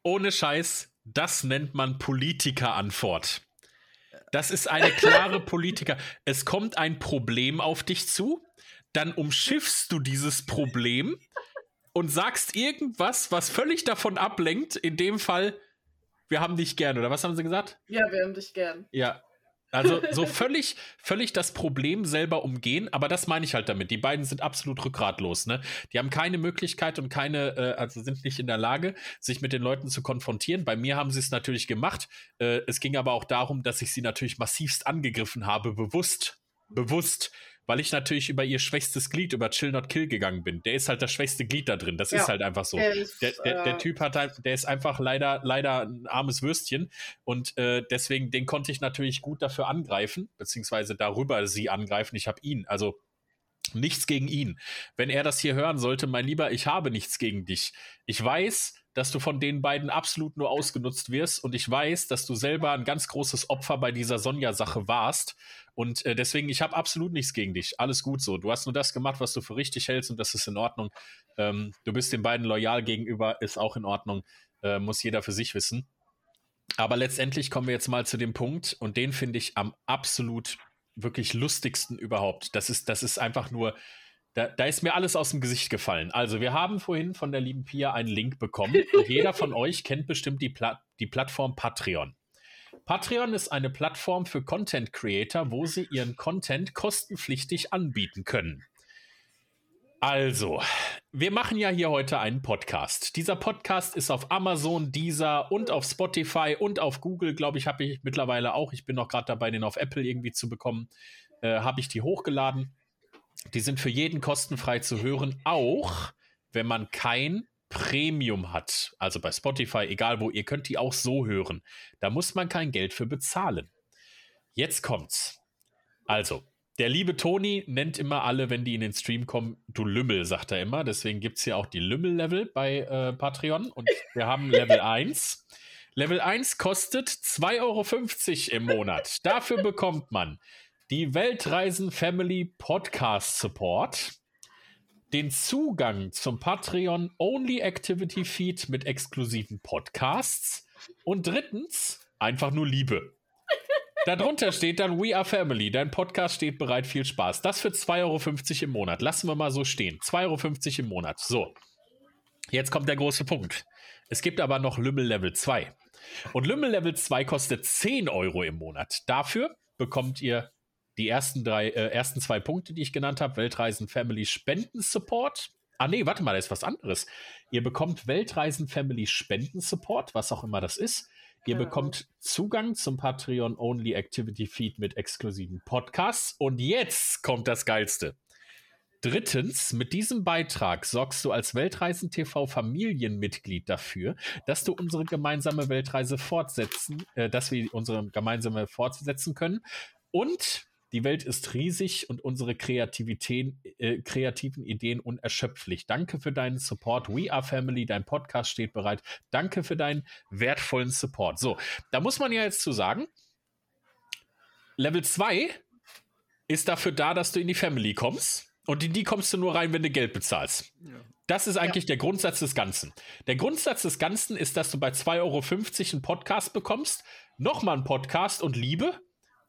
Ohne Scheiß, das nennt man Politiker-Antwort. Das ist eine klare Politiker. Es kommt ein Problem auf dich zu, dann umschiffst du dieses Problem und sagst irgendwas, was völlig davon ablenkt. In dem Fall, wir haben dich gern, oder was haben sie gesagt? Ja, wir haben dich gern. Ja, also so völlig, völlig das Problem selber umgehen, aber das meine ich halt damit. Die beiden sind absolut rückgratlos, ne? Die haben keine Möglichkeit und keine, äh, also sind nicht in der Lage, sich mit den Leuten zu konfrontieren. Bei mir haben sie es natürlich gemacht. Äh, es ging aber auch darum, dass ich sie natürlich massivst angegriffen habe, bewusst, bewusst weil ich natürlich über ihr schwächstes Glied, über Chill Not Kill gegangen bin. Der ist halt das schwächste Glied da drin. Das ja, ist halt einfach so. Der, ist, der, der, der, äh, Typ hat halt, der ist einfach leider, leider ein armes Würstchen. Und äh, deswegen, den konnte ich natürlich gut dafür angreifen, beziehungsweise darüber sie angreifen. Ich habe ihn, also nichts gegen ihn. Wenn er das hier hören sollte, mein Lieber, ich habe nichts gegen dich. Ich weiß, dass du von den beiden absolut nur ausgenutzt wirst und ich weiß, dass du selber ein ganz großes Opfer bei dieser Sonja-Sache warst und äh, deswegen, ich habe absolut nichts gegen dich. Alles gut so. Du hast nur das gemacht, was du für richtig hältst und das ist in Ordnung. Ähm, du bist den beiden loyal gegenüber, ist auch in Ordnung. Äh, muss jeder für sich wissen. Aber letztendlich kommen wir jetzt mal zu dem Punkt und den finde ich am absolut wirklich lustigsten überhaupt. Das ist, das ist einfach nur, da, da, ist mir alles aus dem Gesicht gefallen. Also, wir haben vorhin von der lieben Pia einen Link bekommen. Und jeder von euch kennt bestimmt die, Pla die Plattform Patreon. Patreon ist eine Plattform für Content Creator, wo sie ihren Content kostenpflichtig anbieten können. Also, wir machen ja hier heute einen Podcast. Dieser Podcast ist auf Amazon, Deezer und auf Spotify und auf Google, glaube ich, habe ich mittlerweile auch. Ich bin noch gerade dabei, den auf Apple irgendwie zu bekommen. Äh, habe ich die hochgeladen. Die sind für jeden kostenfrei zu hören, auch wenn man kein Premium hat. Also bei Spotify, egal wo, ihr könnt die auch so hören. Da muss man kein Geld für bezahlen. Jetzt kommt's. Also, der liebe Toni nennt immer alle, wenn die in den Stream kommen, du Lümmel, sagt er immer. Deswegen gibt es hier auch die Lümmel-Level bei äh, Patreon. Und wir haben Level 1. Level 1 kostet 2,50 Euro im Monat. Dafür bekommt man die Weltreisen Family Podcast Support, den Zugang zum Patreon Only Activity Feed mit exklusiven Podcasts und drittens einfach nur Liebe. Darunter steht dann We Are Family. Dein Podcast steht bereit. Viel Spaß. Das für 2,50 Euro im Monat. Lassen wir mal so stehen. 2,50 Euro im Monat. So. Jetzt kommt der große Punkt. Es gibt aber noch Lümmel Level 2. Und Lümmel Level 2 kostet 10 Euro im Monat. Dafür bekommt ihr die ersten, drei, äh, ersten zwei Punkte, die ich genannt habe. Weltreisen Family Spenden Support. Ah, nee, warte mal, da ist was anderes. Ihr bekommt Weltreisen Family Spenden Support, was auch immer das ist. Ihr genau. bekommt Zugang zum Patreon Only Activity Feed mit exklusiven Podcasts. Und jetzt kommt das Geilste. Drittens, mit diesem Beitrag sorgst du als Weltreisen TV Familienmitglied dafür, dass du unsere gemeinsame Weltreise fortsetzen, äh, dass wir unsere gemeinsame fortsetzen können. Und die Welt ist riesig und unsere Kreativität, äh, kreativen Ideen unerschöpflich. Danke für deinen Support. We are Family, dein Podcast steht bereit. Danke für deinen wertvollen Support. So, da muss man ja jetzt zu sagen, Level 2 ist dafür da, dass du in die Family kommst. Und in die kommst du nur rein, wenn du Geld bezahlst. Ja. Das ist eigentlich ja. der Grundsatz des Ganzen. Der Grundsatz des Ganzen ist, dass du bei 2,50 Euro einen Podcast bekommst, nochmal einen Podcast und Liebe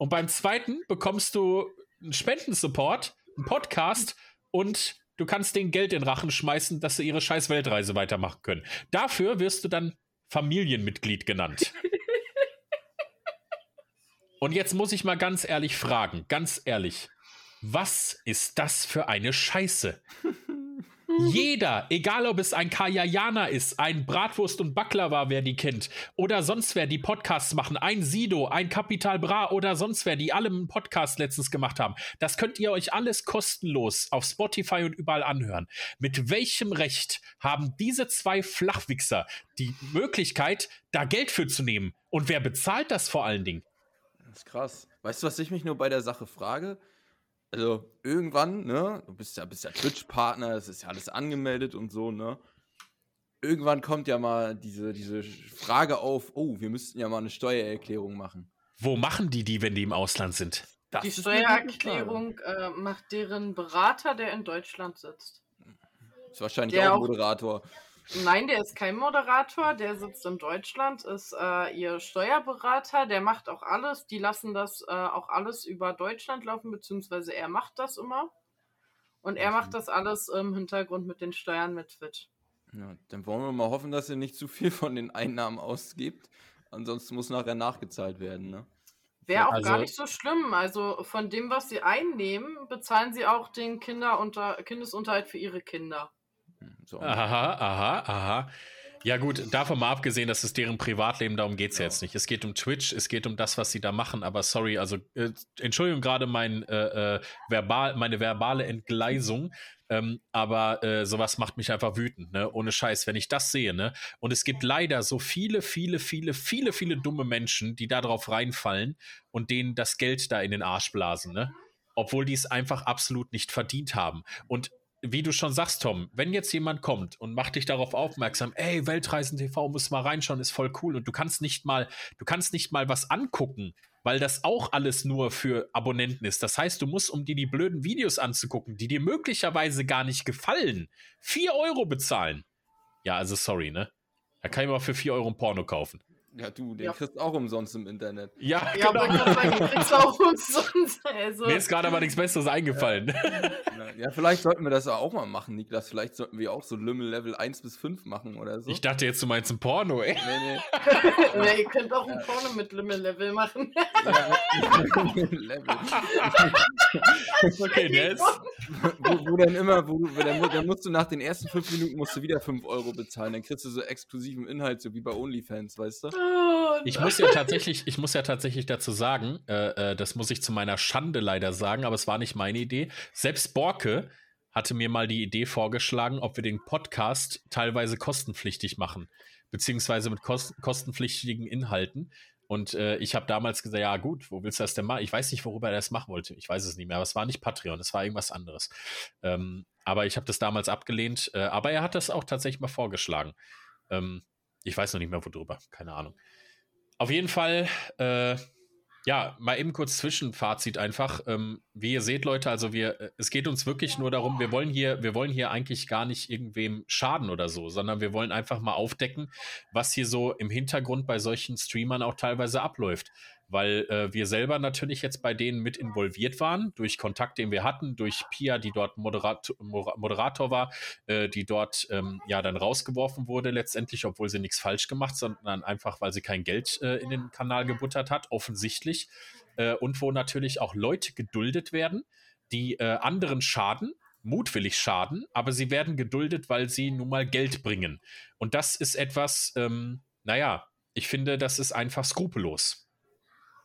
und beim zweiten bekommst du einen Spendensupport, einen Podcast und du kannst denen Geld in den Rachen schmeißen, dass sie ihre scheiß Weltreise weitermachen können. Dafür wirst du dann Familienmitglied genannt. und jetzt muss ich mal ganz ehrlich fragen, ganz ehrlich, was ist das für eine Scheiße? Jeder, egal ob es ein Kajayana ist, ein Bratwurst und Baklava, wer die kennt, oder sonst wer, die Podcasts machen, ein Sido, ein Capital Bra oder sonst wer, die alle einen Podcast letztens gemacht haben, das könnt ihr euch alles kostenlos auf Spotify und überall anhören. Mit welchem Recht haben diese zwei Flachwichser die Möglichkeit, da Geld für zu nehmen? Und wer bezahlt das vor allen Dingen? Das ist krass. Weißt du, was ich mich nur bei der Sache frage? Also irgendwann, ne, du bist ja, bist ja Twitch-Partner, es ist ja alles angemeldet und so, ne? Irgendwann kommt ja mal diese, diese Frage auf, oh, wir müssten ja mal eine Steuererklärung machen. Wo machen die die, wenn die im Ausland sind? Das die Steuererklärung äh, macht deren Berater, der in Deutschland sitzt. Ist wahrscheinlich der auch ein Moderator. Auch Nein, der ist kein Moderator, der sitzt in Deutschland, ist äh, ihr Steuerberater, der macht auch alles. Die lassen das äh, auch alles über Deutschland laufen, beziehungsweise er macht das immer. Und er macht das alles im Hintergrund mit den Steuern mit Twitch. Ja, dann wollen wir mal hoffen, dass ihr nicht zu viel von den Einnahmen ausgibt. Ansonsten muss nachher nachgezahlt werden, ne? Wäre auch also, gar nicht so schlimm. Also von dem, was sie einnehmen, bezahlen sie auch den Kinderunter Kindesunterhalt für ihre Kinder. So. Aha, aha, aha. Ja, gut, davon mal abgesehen, dass es deren Privatleben, darum geht es ja. jetzt nicht. Es geht um Twitch, es geht um das, was sie da machen, aber sorry, also äh, Entschuldigung gerade mein, äh, äh, verbal, meine verbale Entgleisung, ähm, aber äh, sowas macht mich einfach wütend, ne? Ohne Scheiß, wenn ich das sehe, ne? Und es gibt leider so viele, viele, viele, viele, viele dumme Menschen, die da drauf reinfallen und denen das Geld da in den Arsch blasen, ne? Obwohl die es einfach absolut nicht verdient haben. Und wie du schon sagst, Tom, wenn jetzt jemand kommt und macht dich darauf aufmerksam, ey, Weltreisen TV muss mal reinschauen, ist voll cool und du kannst nicht mal, du kannst nicht mal was angucken, weil das auch alles nur für Abonnenten ist. Das heißt, du musst, um dir die blöden Videos anzugucken, die dir möglicherweise gar nicht gefallen, vier Euro bezahlen. Ja, also sorry, ne? Da kann ich mal für vier Euro ein Porno kaufen. Ja, du, den Ja. kriegst du auch umsonst im Internet. Ja, Ja, aber genau. ich sagen, du kriegst auch umsonst. Also, Mir ist gerade aber nichts Besseres eingefallen. Ja, ja, vielleicht sollten wir das auch mal machen, Niklas. Vielleicht sollten wir auch so Lümmel Level 1 bis 5 machen oder so. Ich dachte jetzt, du meinst ein Porno, ey. nee, nee. nee, ihr könnt auch ein Porno mit Limmel-Level machen. Level. Okay, der ist. wo, wo dann immer, wo dann, dann musst du nach den ersten fünf Minuten musst du wieder 5 Euro bezahlen. Dann kriegst du so exklusiven Inhalt, so wie bei OnlyFans, weißt du? Oh, Ich muss ja tatsächlich, ich muss ja tatsächlich dazu sagen, äh, äh, das muss ich zu meiner Schande leider sagen, aber es war nicht meine Idee. Selbst Borke hatte mir mal die Idee vorgeschlagen, ob wir den Podcast teilweise kostenpflichtig machen, beziehungsweise mit kost kostenpflichtigen Inhalten. Und äh, ich habe damals gesagt, ja gut, wo willst du das denn machen? Ich weiß nicht, worüber er das machen wollte. Ich weiß es nicht mehr, aber es war nicht Patreon, es war irgendwas anderes. Ähm, aber ich habe das damals abgelehnt. Äh, aber er hat das auch tatsächlich mal vorgeschlagen. Ähm, ich weiß noch nicht mehr, worüber, keine Ahnung. Auf jeden Fall, äh, ja, mal eben kurz Zwischenfazit einfach. Ähm, wie ihr seht, Leute, also wir, äh, es geht uns wirklich nur darum, wir wollen hier, wir wollen hier eigentlich gar nicht irgendwem schaden oder so, sondern wir wollen einfach mal aufdecken, was hier so im Hintergrund bei solchen Streamern auch teilweise abläuft. Weil äh, wir selber natürlich jetzt bei denen mit involviert waren, durch Kontakt, den wir hatten, durch Pia, die dort Moderator, Moderator war, äh, die dort ähm, ja dann rausgeworfen wurde letztendlich, obwohl sie nichts falsch gemacht, sondern einfach, weil sie kein Geld äh, in den Kanal gebuttert hat, offensichtlich. Äh, und wo natürlich auch Leute geduldet werden, die äh, anderen schaden, mutwillig schaden, aber sie werden geduldet, weil sie nun mal Geld bringen. Und das ist etwas, ähm, naja, ich finde, das ist einfach skrupellos.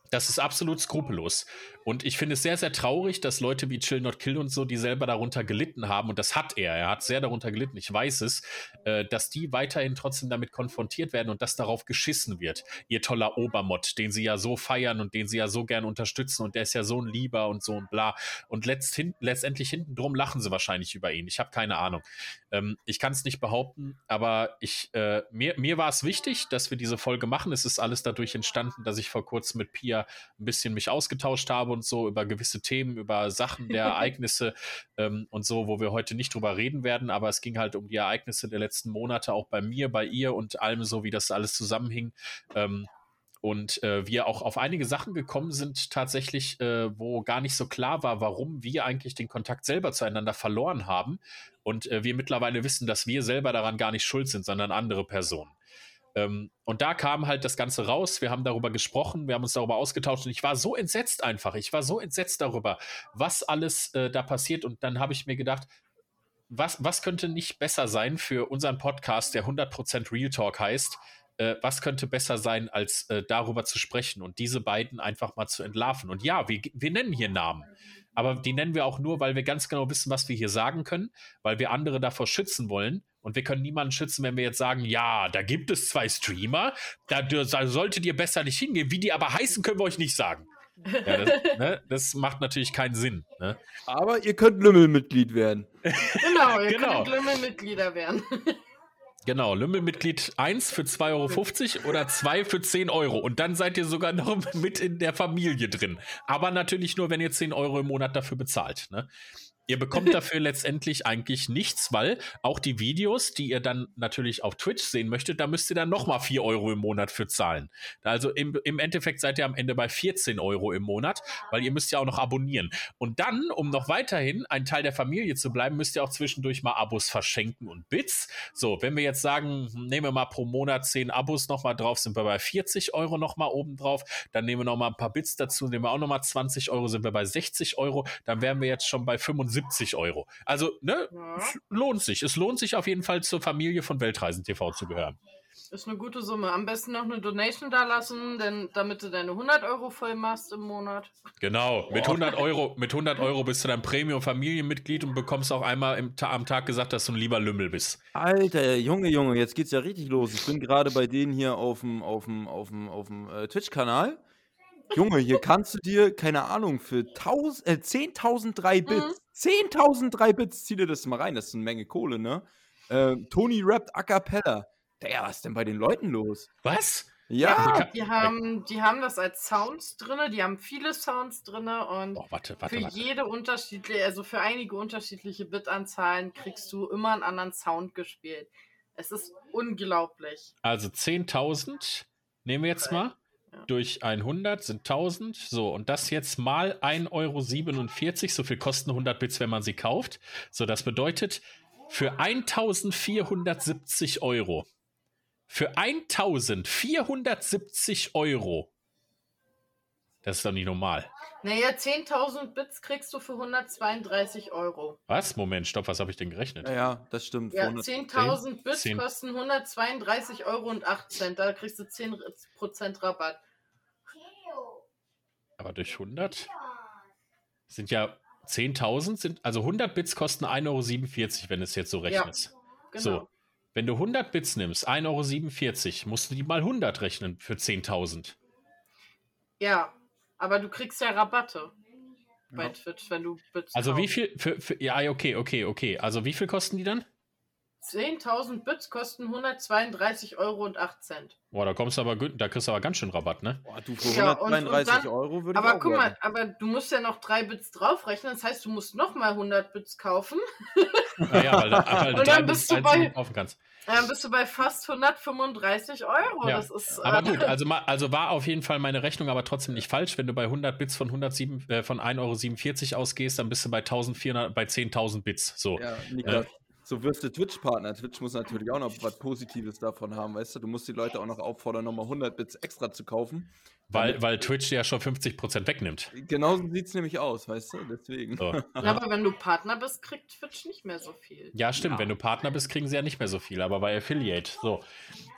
Das ist absolut skrupellos. Und ich finde es sehr, sehr traurig, dass Leute wie Chill Not Kill und so, die selber darunter gelitten haben, und das hat er, er hat sehr darunter gelitten, ich weiß es, äh, dass die weiterhin trotzdem damit konfrontiert werden und dass darauf geschissen wird. Ihr toller Obermott, den sie ja so feiern und den sie ja so gern unterstützen und der ist ja so ein Lieber und so und bla. Und letzt letztendlich hinten drum lachen sie wahrscheinlich über ihn. Ich habe keine Ahnung. Ähm, ich kann es nicht behaupten, aber ich, äh, mir, mir war es wichtig, dass wir diese Folge machen. Es ist alles dadurch entstanden, dass ich vor kurzem mit Pia ein bisschen mich ausgetauscht habe und so über gewisse Themen, über Sachen der Ereignisse ähm, und so, wo wir heute nicht drüber reden werden, aber es ging halt um die Ereignisse der letzten Monate, auch bei mir, bei ihr und allem so, wie das alles zusammenhing. Ähm, und äh, wir auch auf einige Sachen gekommen sind, tatsächlich, äh, wo gar nicht so klar war, warum wir eigentlich den Kontakt selber zueinander verloren haben. Und äh, wir mittlerweile wissen, dass wir selber daran gar nicht schuld sind, sondern andere Personen. Ähm, und da kam halt das Ganze raus. Wir haben darüber gesprochen, wir haben uns darüber ausgetauscht und ich war so entsetzt einfach. Ich war so entsetzt darüber, was alles äh, da passiert. Und dann habe ich mir gedacht, was, was könnte nicht besser sein für unseren Podcast, der 100% Real Talk heißt? Äh, was könnte besser sein, als äh, darüber zu sprechen und diese beiden einfach mal zu entlarven? Und ja, wir, wir nennen hier Namen. Aber die nennen wir auch nur, weil wir ganz genau wissen, was wir hier sagen können, weil wir andere davor schützen wollen. Und wir können niemanden schützen, wenn wir jetzt sagen, ja, da gibt es zwei Streamer, da, da solltet ihr besser nicht hingehen. Wie die aber heißen, können wir euch nicht sagen. Ja, das, ne, das macht natürlich keinen Sinn. Ne? Aber ihr könnt Lümmel-Mitglied werden. Genau, ihr Genau. könnt Limmel-Mitglieder werden. Genau, Lümmelmitglied 1 für 2,50 Euro oder 2 für 10 Euro. Und dann seid ihr sogar noch mit in der Familie drin. Aber natürlich nur, wenn ihr 10 Euro im Monat dafür bezahlt. Ne? Ihr bekommt dafür letztendlich eigentlich nichts, weil auch die Videos, die ihr dann natürlich auf Twitch sehen möchtet, da müsst ihr dann nochmal 4 Euro im Monat für zahlen. Also im, im Endeffekt seid ihr am Ende bei 14 Euro im Monat, weil ihr müsst ja auch noch abonnieren. Und dann, um noch weiterhin ein Teil der Familie zu bleiben, müsst ihr auch zwischendurch mal Abos verschenken und Bits. So, wenn wir jetzt sagen, hm, nehmen wir mal pro Monat 10 Abos nochmal drauf, sind wir bei 40 Euro nochmal oben drauf. Dann nehmen wir nochmal ein paar Bits dazu, nehmen wir auch nochmal 20 Euro, sind wir bei 60 Euro. Dann wären wir jetzt schon bei 75 Euro. Also, ne, Ja, es lohnt sich. Es lohnt sich auf jeden Fall zur Familie von Weltreisen TV zu gehören. ist eine gute Summe. Am besten noch eine Donation da lassen, denn damit du deine 100 Euro voll machst im Monat. Genau, mit 100 Euro, mit 100 Euro bist du dann Premium-Familienmitglied und bekommst auch einmal im, am Tag gesagt, dass du ein lieber Lümmel bist. Alter, Junge, Junge, jetzt geht's ja richtig los. Ich bin gerade bei denen hier auf dem auf dem auf dem auf dem äh, Twitch-Kanal. Junge, hier kannst du dir, keine Ahnung, für 1000, äh, 10.003 Bits, 10.003 Bits, zieh dir das mal rein, das ist eine Menge Kohle, ne? Äh, Tony rappt a cappella. Ja, was ist denn bei den Leuten los? Was? Ja, kann- Die haben, die haben das als Sounds drinne, die haben viele Sounds drinne und Oh, warte, warte, für warte. jede unterschiedliche, also für einige unterschiedliche Bitanzahlen kriegst du immer einen anderen Sound gespielt. Es ist unglaublich. Also 10.000 nehmen wir jetzt mal. Durch 100 sind 1000. So, und das jetzt mal 1,47 Euro. So viel kosten 100 Bits, wenn man sie kauft. So, das bedeutet für 1470 Euro. Für 1470 Euro. Das ist doch nicht normal. Naja, 10.000 Bits kriegst du für 132 Euro. Was? Moment, stopp, was habe ich denn gerechnet? Ja, ja, das stimmt. Ja, 400 10.000 Bits 10. kosten 132 Euro und 8 Cent. Da kriegst du 10% Rabatt. Aber durch 100 sind ja 10.000, sind, also 100 Bits kosten 1,47 Euro, wenn du es jetzt so rechnest. Genau. So, wenn du 100 Bits nimmst, 1,47 Euro, musst du die mal 100 rechnen für 10.000. Ja, aber du kriegst ja Rabatte bei Ja. Twitch, wenn du Bits Also wie viel, für, für, ja, okay, okay, okay. Also wie viel kosten die dann? 10.000 Bits kosten 132 Euro und 8 Cent. Boah, da kommst du aber, da kriegst du aber ganz schön Rabatt, ne? Boah, du für Ja, und- und 132 dann- Euro würde ich Aber auch guck werden. mal, aber du musst ja noch 3 Bits draufrechnen. Das heißt, du musst nochmal 100 Bits kaufen. Naja, weil, weil du Und drei dann bis bist du bei- kaufen kannst. Dann bist du bei fast 135 Euro. Ja, Das ist, Aber äh, gut, also, also war auf jeden Fall meine Rechnung aber trotzdem nicht falsch. Wenn du bei 100 Bits von, 107, äh, von 1,47 Euro ausgehst, dann bist du bei 1400, bei 10.000 Bits. So. Ja, Niklas, so wirst du Twitch-Partner. Twitch muss natürlich auch noch was Positives davon haben, weißt du? Du musst die Leute auch noch auffordern, nochmal 100 Bits extra zu kaufen. Weil, weil Twitch dir ja schon 50% wegnimmt. Genauso sieht es nämlich aus, weißt du? Deswegen. So. Ja, aber wenn du Partner bist, kriegt Twitch nicht mehr so viel. Ja, stimmt. Ja. Wenn du Partner bist, kriegen sie ja nicht mehr so viel, aber bei Affiliate. So.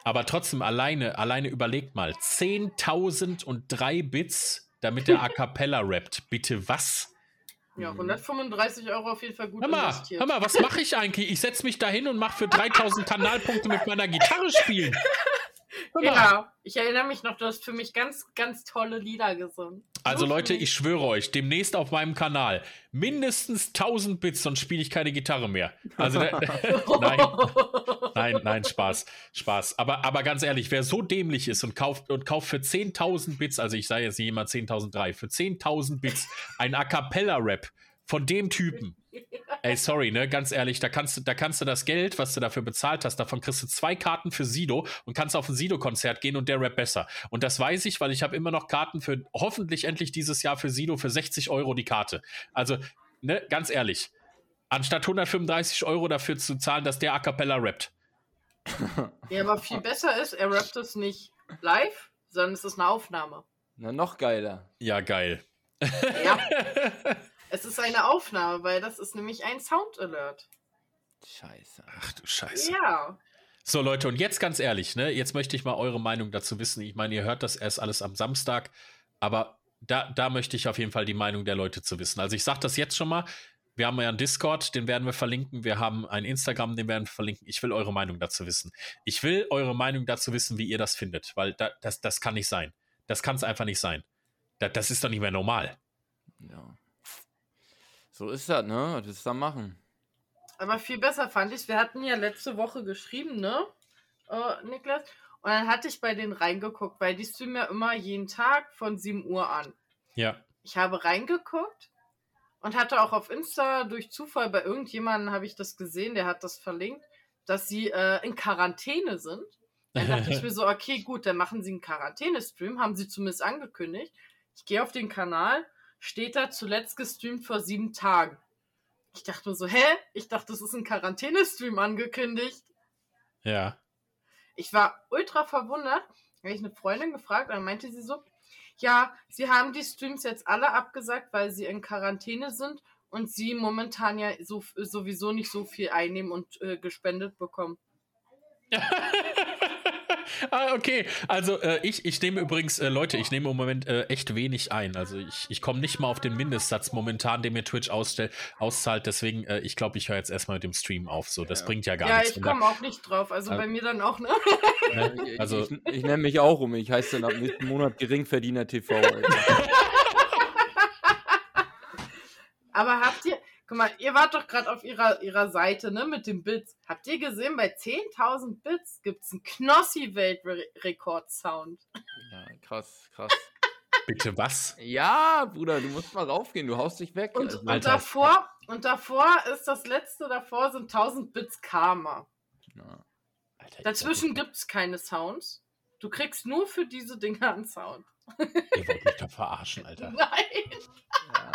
Aber trotzdem, alleine, alleine überlegt mal: 10.003 Bits, damit der A Cappella rappt. Bitte was? Ja, Mhm. 135 Euro auf jeden Fall gut Hör mal, investiert. hör mal, was mache ich eigentlich? Ich setze mich da hin und mache für 3000 Kanalpunkte mit meiner Gitarre spielen. Ja, ich erinnere mich noch, du hast für mich ganz, ganz tolle Lieder gesungen. Also Leute, ich schwöre euch, demnächst auf meinem Kanal mindestens 1000 Bits, sonst spiele ich keine Gitarre mehr. Also nein, nein, nein, Spaß, Spaß. Aber, aber ganz ehrlich, wer so dämlich ist und kauft und kauft für 10.000 Bits, also ich sage jetzt nicht immer 10.003, für 10.000 Bits ein A cappella Rap von dem Typen. Ey, sorry, ne, ganz ehrlich, da kannst du, da kannst du das Geld, was du dafür bezahlt hast, davon kriegst du zwei Karten für Sido und kannst auf ein Sido-Konzert gehen und der Rap besser. Und das weiß ich, weil ich habe immer noch Karten für hoffentlich endlich dieses Jahr für Sido für 60 Euro die Karte. Also, ne, ganz ehrlich, anstatt 135 Euro dafür zu zahlen, dass der A Cappella rappt. Ja, aber viel besser ist, er rappt es nicht live, sondern es ist eine Aufnahme. Na, noch geiler. Ja, geil. Ja. es ist eine Aufnahme, weil das ist nämlich ein Sound Alert. Scheiße. Ach du Scheiße. Ja. So, Leute, und jetzt ganz ehrlich, ne, jetzt möchte ich mal eure Meinung dazu wissen. Ich meine, ihr hört das erst alles am Samstag, aber da, da möchte ich auf jeden Fall die Meinung der Leute zu wissen. Also ich sage das jetzt schon mal. Wir haben ja einen Discord, den werden wir verlinken. Wir haben ein Instagram, den werden wir verlinken. Ich will eure Meinung dazu wissen. Ich will eure Meinung dazu wissen, wie ihr das findet, weil da, das, das kann nicht sein. Das kann es einfach nicht sein. Da, das ist doch nicht mehr normal. Ja. So ist das, ne? Was willst du da machen? Aber viel besser fand ich, wir hatten ja letzte Woche geschrieben, ne, äh, Niklas? Und dann hatte ich bei denen reingeguckt, weil die streamen ja immer jeden Tag von 7 Uhr an. Ja. Ich habe reingeguckt und hatte auch auf Insta durch Zufall bei irgendjemandem habe ich das gesehen, der hat das verlinkt, dass sie äh, in Quarantäne sind. Dann dachte ich mir so, okay, gut, dann machen sie einen Quarantäne-Stream, haben sie zumindest angekündigt. Ich gehe auf den Kanal, steht da zuletzt gestreamt vor sieben Tagen. Ich dachte mir so, hä? Ich dachte, das ist ein Quarantäne-Stream angekündigt. Ja. Ich war ultra verwundert. Da habe ich eine Freundin gefragt und dann meinte sie so, ja, sie haben die Streams jetzt alle abgesagt, weil sie in Quarantäne sind und sie momentan ja so, sowieso nicht so viel einnehmen und äh, gespendet bekommen. ah, okay. Also äh, ich, ich nehme übrigens, äh, Leute, ich nehme im Moment äh, echt wenig ein. Also ich, ich komme nicht mal auf den Mindestsatz momentan, den mir Twitch ausstell, auszahlt. Deswegen, äh, ich glaube, ich höre jetzt erstmal mit dem Stream auf. So, das Ja. bringt ja gar ja, nichts. ich komme auch nicht drauf. Also Ja. bei mir dann auch, ne? Also, ich, ich nenne mich auch um. Ich heiße dann ab nächsten Monat Geringverdiener TV. Aber habt ihr, guck mal, ihr wart doch gerade auf ihrer, ihrer Seite, ne, mit den Bits. Habt ihr gesehen, bei 10.000 Bits gibt es einen Knossi-Weltrekord-Sound. ja, krass, krass. bitte was? Ja, Bruder, du musst mal raufgehen. Du haust dich weg. Und, Also, und davor, und davor ist das letzte davor sind 1000 Bits Karma. ja. Alter, Dazwischen gibt es keine Sounds. Du kriegst nur für diese Dinger einen Sound. Ihr wollt mich doch verarschen, Alter. Nein. Ja,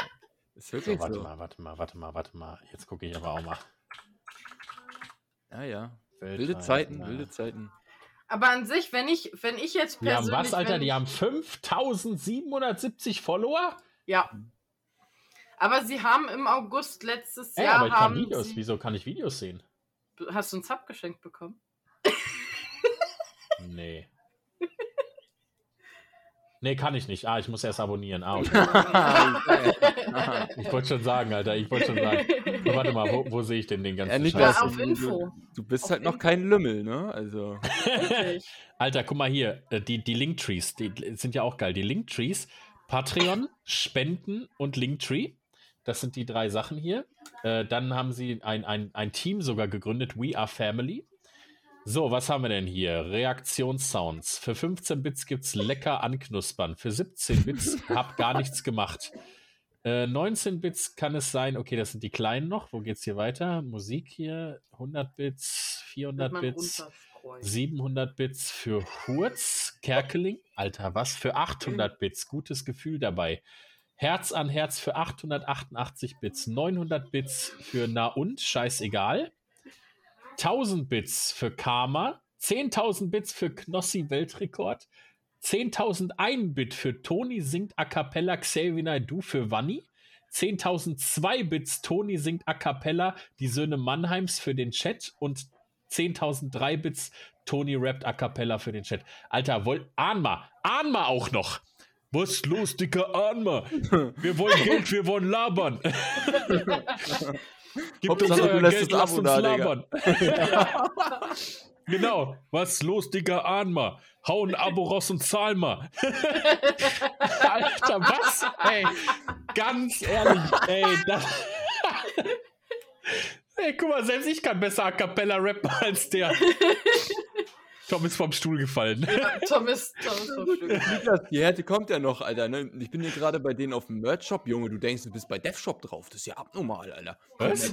ist wirklich So, warte so. mal, warte mal, warte mal, warte mal. Jetzt gucke ich aber auch mal. Ja, ja. Wilde Zeiten, na. wilde Zeiten. Aber an sich, wenn ich, wenn ich jetzt Die haben persönlich. was, Alter? Die haben 5770 Follower? Ja. Aber sie haben im August letztes Ey, Jahr aber ich kann haben Videos. sie, Wieso kann ich Videos sehen? Hast du einen Sub geschenkt bekommen? Nee. Nee, kann ich nicht. Ah, ich muss erst abonnieren. Ah, okay. Ich wollte schon sagen, Alter. Ich wollte schon sagen. Warte mal, wo, wo sehe ich denn den ganzen Ja, Scheiß? Niklas, auf du- Info. Du bist Auf halt noch Info. kein Lümmel, ne? Also. Alter, guck mal hier. äh, Die, die Linktrees, die sind ja auch geil. Die Linktrees, Patreon, Spenden und Linktree. Das sind die drei Sachen hier. Äh, dann haben sie ein, ein, ein Team sogar gegründet, We Are Family. So, was haben wir denn hier? Reaktionssounds. Für 15 Bits gibt's lecker anknuspern. Für 17 Bits hab gar nichts gemacht. Äh, 19 Bits kann es sein, okay, das sind die kleinen noch. Wo geht's hier weiter? Musik hier, 100 Bits, 400 Wird man Bits. runterscrollen. 700 Bits für Hurz, Kerkeling. Alter, was für 800 Bits. Gutes Gefühl dabei. Herz an Herz für 888 Bits. 900 Bits für Na und, scheißegal. 1000 Bits für Karma. 10.000 Bits für Knossi Weltrekord. 10.001 Bit für Toni singt a cappella Xavier Du für Wanni. 10.002 Bits Toni singt a cappella die Söhne Mannheims für den Chat und 10.003 Bits Toni rappt a cappella für den Chat. Alter, wollt, ahn mal, ahn mal auch noch. Was ist los, Dicker, ahn mal. Wir wollen Geld, wir wollen labern. Gib uns Hauptsache, du euer lässt Geld, das Abo uns da, Digga. labern. genau. Was ist los, Dicker, ahn mal. Hau ein Abo raus und zahl mal. Alter, was? Ey, ganz ehrlich, ey, das... Ey, guck mal, selbst ich kann besser A Cappella rappen als der. Tom ist vom Stuhl gefallen. Ja, Tom ist, Tom ist vom Stück. Niklas, die Härte kommt ja noch, Alter. Ne? Ich bin hier gerade bei denen auf dem Merch-Shop, Junge. Du denkst, du bist bei DevShop drauf. Das ist ja abnormal, Alter. Was?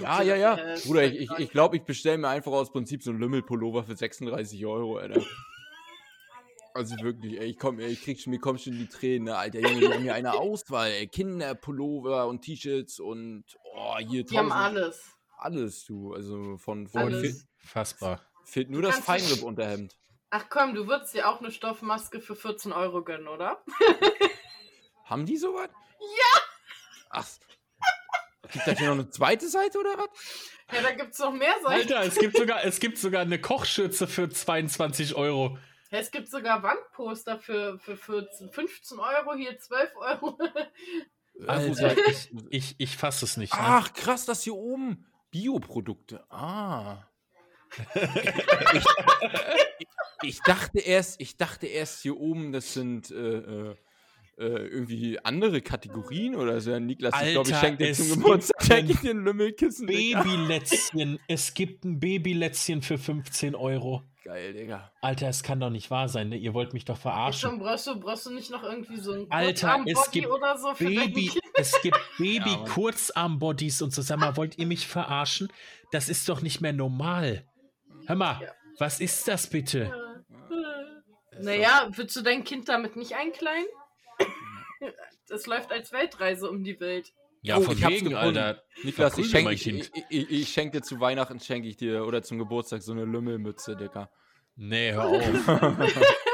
Ja, ja, ja. äh, Bruder, ich, ich, ich glaube, ich bestelle mir einfach aus Prinzip so einen Lümmel-Pullover für 36 Euro, Alter. Also wirklich, ey, ich komm, ey, ich krieg schon, mir kommen schon die Tränen, ne, Alter. Junge, die haben hier eine Auswahl, ey. Kinderpullover und T-Shirts und, oh, hier Die haben tausend- alles. alles, du. Also von, von Alles. Fassbar. Fehlt nur das Feinripp-Unterhemd. Ach komm, du würdest dir auch eine Stoffmaske für 14 Euro gönnen, oder? Haben die sowas? Ja! Ach. Gibt da hier noch eine zweite Seite oder was? Ja, da gibt es noch mehr Seiten. Alter, es gibt sogar, es gibt sogar eine Kochschürze für 22 Euro. Ja, es gibt sogar Wandposter für, für 14, 15 Euro, hier 12 Euro. Alter, ich, ich, ich fasse es nicht. Ne? Ach, krass, das hier oben. Bioprodukte. Ah. Ich, ich dachte erst, ich dachte erst hier oben, das sind äh, äh, äh, irgendwie andere Kategorien oder so. Niklas, ich glaube, ich Alter, schenke dir es zum gibt Geburtstag ein schenke ich dir ein Lümmelkissen. Babylätzchen. es gibt ein Babylätzchen für 15 Euro. Geil, Digga. Alter, es kann doch nicht wahr sein, ne? Ihr wollt mich doch Schon verarschen. brauchst du, brauchst du nicht noch irgendwie so ein Alter, es Kurzarm-Body gibt oder so Baby, es gibt. Baby-Kurzarm-Bodies und so. Sag mal, wollt ihr mich verarschen? Das ist doch nicht mehr normal. Hör mal, Ja. was ist das bitte? Naja, willst du dein Kind damit nicht einkleiden? Das läuft als Weltreise um die Welt. Ja, Oh, von ich hab's wegen. Alter. Niklas, ich schenke mein ich, Kind. ich, ich, ich schenk dir zu Weihnachten schenke ich dir oder zum Geburtstag so eine Lümmelmütze, Digga. Nee, hör auf.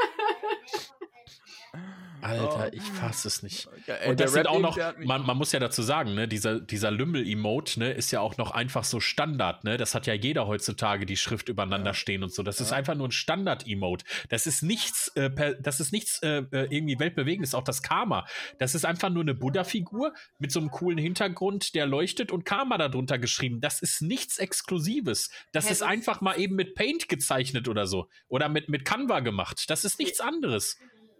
Alter, Oh. ich fasse es nicht. Ja, ey, Und das sind Rap auch noch, man, man muss ja dazu sagen, ne, dieser, dieser Lümmel-Emote, ne, ist ja auch noch einfach so Standard, ne? Das hat ja jeder heutzutage die Schrift übereinander stehen und so. Das ist Ja. einfach nur ein Standard-Emote. Das ist nichts, äh, per, das ist nichts äh, äh, irgendwie weltbewegendes, auch das Karma. Das ist einfach nur eine Buddha-Figur mit so einem coolen Hintergrund, der leuchtet und Karma darunter geschrieben. Das ist nichts Exklusives. Das ist einfach mal eben mit Paint gezeichnet oder so. Oder mit, mit Canva gemacht. Das ist nichts anderes.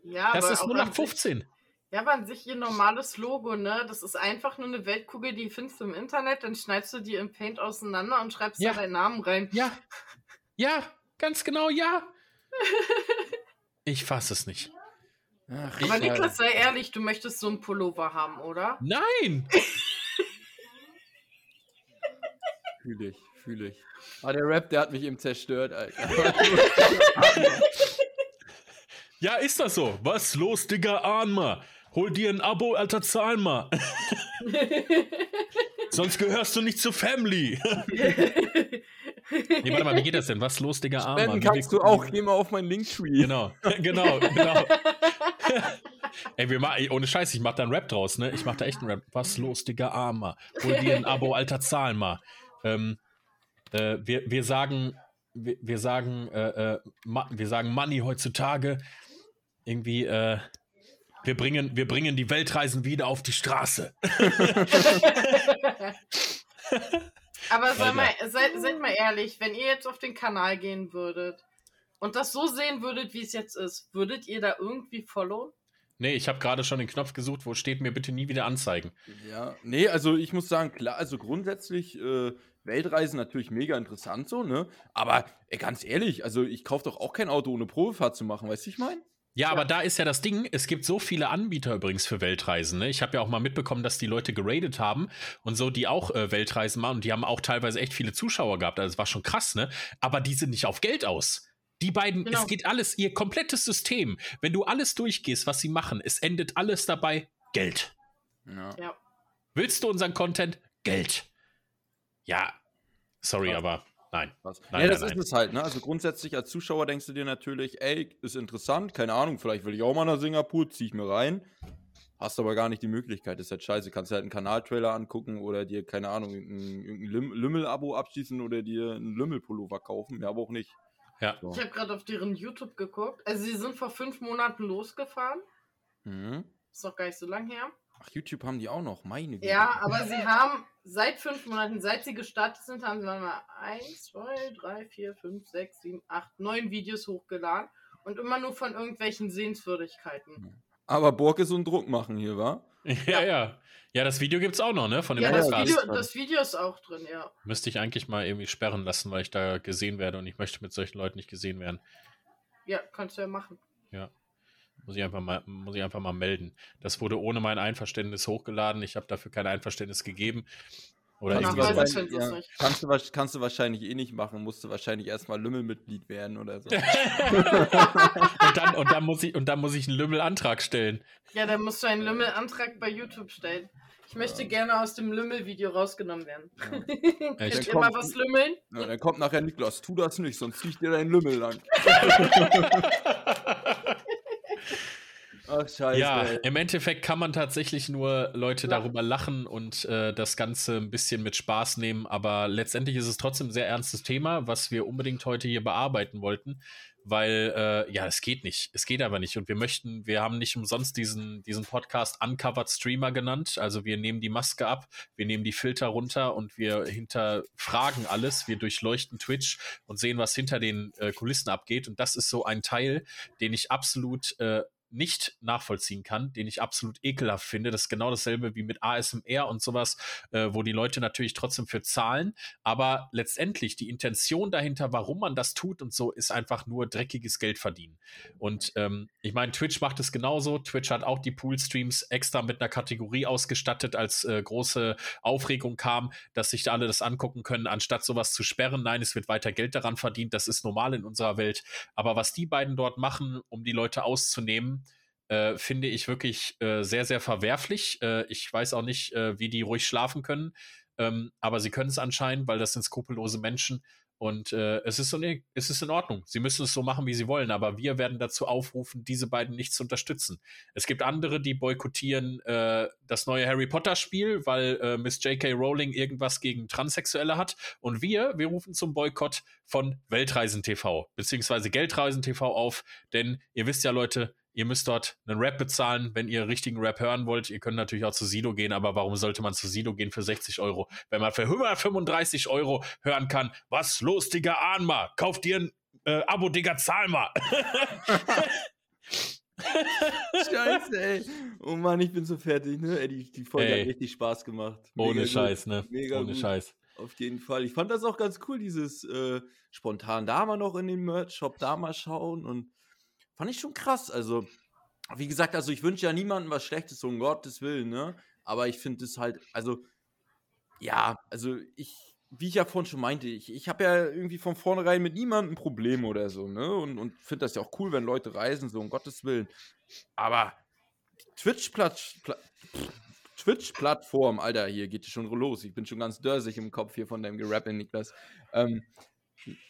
Ja, Das ist nur nach sich- 15. Ja, aber an sich ihr normales Logo, ne? Das ist einfach nur eine Weltkugel, die findest du im Internet, dann schneidest du die im Paint auseinander und schreibst Ja. da deinen Namen rein. Ja, ja, ganz genau, ja. Ich fasse es nicht. Ach, Aber. Niklas, sei ehrlich, du möchtest so einen Pullover haben, oder? Nein! Fühle ich, fühle ich. Aber der Rap, der hat mich eben zerstört, Alter. Ja, ist das so? Was los, Digga, ahn mal. Hol dir ein Abo, Alter, zahl mal. Sonst gehörst du nicht zur Family. nee, warte mal, wie geht das denn? Was los, Digga, ahn mal? Wie kannst du auch, geh mal auf meinen Linktree. Genau, genau, genau. Ey, wir machen, ohne Scheiß, ich mach da einen Rap draus, ne? Ich mach da echt einen Rap. Was los, Digga, Armer? Hol dir ein Abo, alter, zahl mal. Ähm, äh, wir, wir sagen, wir, wir sagen, äh, äh, wir sagen Money heutzutage. Irgendwie, äh, wir bringen, wir bringen die Weltreisen wieder auf die Straße. Aber sei mal, seid, seid mal ehrlich, wenn ihr jetzt auf den Kanal gehen würdet und das so sehen würdet, wie es jetzt ist, würdet ihr da irgendwie followen? Nee, ich habe gerade schon den Knopf gesucht, wo steht mir bitte nie wieder anzeigen. Ja, nee, also ich muss sagen, klar, also grundsätzlich äh, Weltreisen natürlich mega interessant so, ne? Aber ey, ganz ehrlich, also ich kaufe doch auch kein Auto ohne Probefahrt zu machen, weißt du, ich mein? Ja, aber da ist ja das Ding, es gibt so viele Anbieter übrigens für Weltreisen. Ne? Ich habe ja auch mal mitbekommen, dass die Leute geradet haben und so, die auch äh, Weltreisen machen und die haben auch teilweise echt viele Zuschauer gehabt. Also es war schon krass, ne? Aber die sind nicht auf Geld aus. Die beiden, Genau. es geht alles, ihr komplettes System, wenn du alles durchgehst, was sie machen, es endet alles dabei Geld. Ja. Ja. Willst du unseren Content? Geld. Ja, sorry, aber nein. Was? Nein, ja, das nein, ist nein. es halt, ne? Also grundsätzlich als Zuschauer denkst du dir natürlich, ey, ist interessant, keine Ahnung, vielleicht will ich auch mal nach Singapur, zieh ich mir rein. Hast aber gar nicht die Möglichkeit, das ist halt scheiße. Kannst dir halt einen Kanaltrailer angucken oder dir, keine Ahnung, irgendein, irgendein Lüm- Lümmel-Abo abschließen oder dir einen Lümmel-Pullover kaufen. Ja, aber auch nicht. Ja. So. Ich habe gerade auf deren YouTube geguckt. Also sie sind vor fünf Monaten losgefahren. Mhm. Ist noch gar nicht so lang her. Ach, YouTube haben die auch noch, meine Güte. Ja, aber sie haben seit fünf Monaten, seit sie gestartet sind, haben sie mal eins, zwei, drei, vier, fünf, sechs, sieben, acht, neun Videos hochgeladen. Und immer nur von irgendwelchen Sehenswürdigkeiten. Aber Borg ist so einen Druck machen hier, wa? Ja, ja. Ja, das Video gibt's auch noch, ne? Von dem Ja, Ja, das. Video, das Video ist auch drin, ja. Müsste ich eigentlich mal irgendwie sperren lassen, weil ich da gesehen werde und ich möchte mit solchen Leuten nicht gesehen werden. Ja, kannst du ja machen. Muss ich einfach mal, muss ich einfach mal melden. Das wurde ohne mein Einverständnis hochgeladen. Ich habe dafür kein Einverständnis gegeben. Oder find es nicht. kannst, du, kannst du wahrscheinlich eh nicht machen, musst du wahrscheinlich erstmal Lümmelmitglied werden oder so. und, dann, und, dann muss ich, und dann muss ich einen Lümmelantrag stellen. Ja, dann musst du einen Lümmelantrag bei YouTube stellen. Ich möchte gerne aus dem Lümmel-Video rausgenommen werden. Ja. Könnt Ich- ihr mal was lümmeln? Ja, dann kommt nachher Niklas, tu das nicht, sonst zieh ich dir deinen Lümmel lang. Ach, scheiße. Ja, im Endeffekt kann man tatsächlich nur Leute Lachen. darüber lachen und äh, das Ganze ein bisschen mit Spaß nehmen. Aber letztendlich ist es trotzdem ein sehr ernstes Thema, was wir unbedingt heute hier bearbeiten wollten. Weil, äh, ja, es geht nicht. Es geht aber nicht. Und wir möchten, wir haben nicht umsonst diesen, diesen Podcast Uncovered Streamer genannt. Also wir nehmen die Maske ab, wir nehmen die Filter runter und wir hinterfragen alles. Wir durchleuchten Twitch und sehen, was hinter den äh, Kulissen abgeht. Und das ist so ein Teil, den ich absolut äh, nicht nachvollziehen kann, den ich absolut ekelhaft finde. Das ist genau dasselbe wie mit ASMR und sowas, äh, wo die Leute natürlich trotzdem für zahlen, aber letztendlich die Intention dahinter, warum man das tut und so, ist einfach nur dreckiges Geld verdienen. Und ähm, ich meine, Twitch macht es genauso. Twitch hat auch die Pool-Streams extra mit einer Kategorie ausgestattet, als äh, große Aufregung kam, dass sich da alle das angucken können, anstatt sowas zu sperren. Nein, es wird weiter Geld daran verdient. Das ist normal in unserer Welt. Aber was die beiden dort machen, um die Leute auszunehmen, äh, finde ich wirklich äh, sehr, sehr verwerflich. Äh, ich weiß auch nicht, äh, wie die ruhig schlafen können, ähm, aber sie können es anscheinend, weil das sind skrupellose Menschen. Und äh, es, ist so, ne, es ist in Ordnung. Sie müssen es so machen, wie sie wollen, aber wir werden dazu aufrufen, diese beiden nicht zu unterstützen. Es gibt andere, die boykottieren äh, das neue Harry Potter-Spiel, weil Miss J.K. Rowling irgendwas gegen Transsexuelle hat. Und wir, wir rufen zum Boykott von Weltreisen TV, beziehungsweise Geldreisen TV auf, denn ihr wisst ja, Leute, Ihr müsst dort einen Rap bezahlen, wenn ihr richtigen Rap hören wollt. Ihr könnt natürlich auch zu Sido gehen, aber warum sollte man zu Sido gehen für 60 Euro, wenn man für 135 Euro hören kann? Was los, Digga, ahn mal. Kauft dir ein äh, Abo, Digga, zahl mal. Scheiße, ey. Oh Mann, ich bin so fertig, ne? Ey, die, die Folge Ey. hat richtig Spaß gemacht. Ohne Mega gut. Scheiß, ne? Mega Ohne gut. Scheiß. Auf jeden Fall. Ich fand das auch ganz cool, dieses äh, spontan da mal noch in den Merch-Shop da mal schauen und fand ich schon krass. Also, wie gesagt, also ich wünsche ja niemandem was Schlechtes, um Gottes Willen, ne? Aber ich finde es halt, also, ja, also ich wie ich ja vorhin schon meinte, ich, ich habe ja irgendwie von vornherein mit niemandem ein Problem oder so, ne? Und, und finde das ja auch cool, wenn Leute reisen, so um Gottes Willen. Aber Twitch-Plattform, Twitch Alter, hier geht es schon los. Ich bin schon ganz dörsig im Kopf hier von deinem Gerappe, Niklas. Ähm,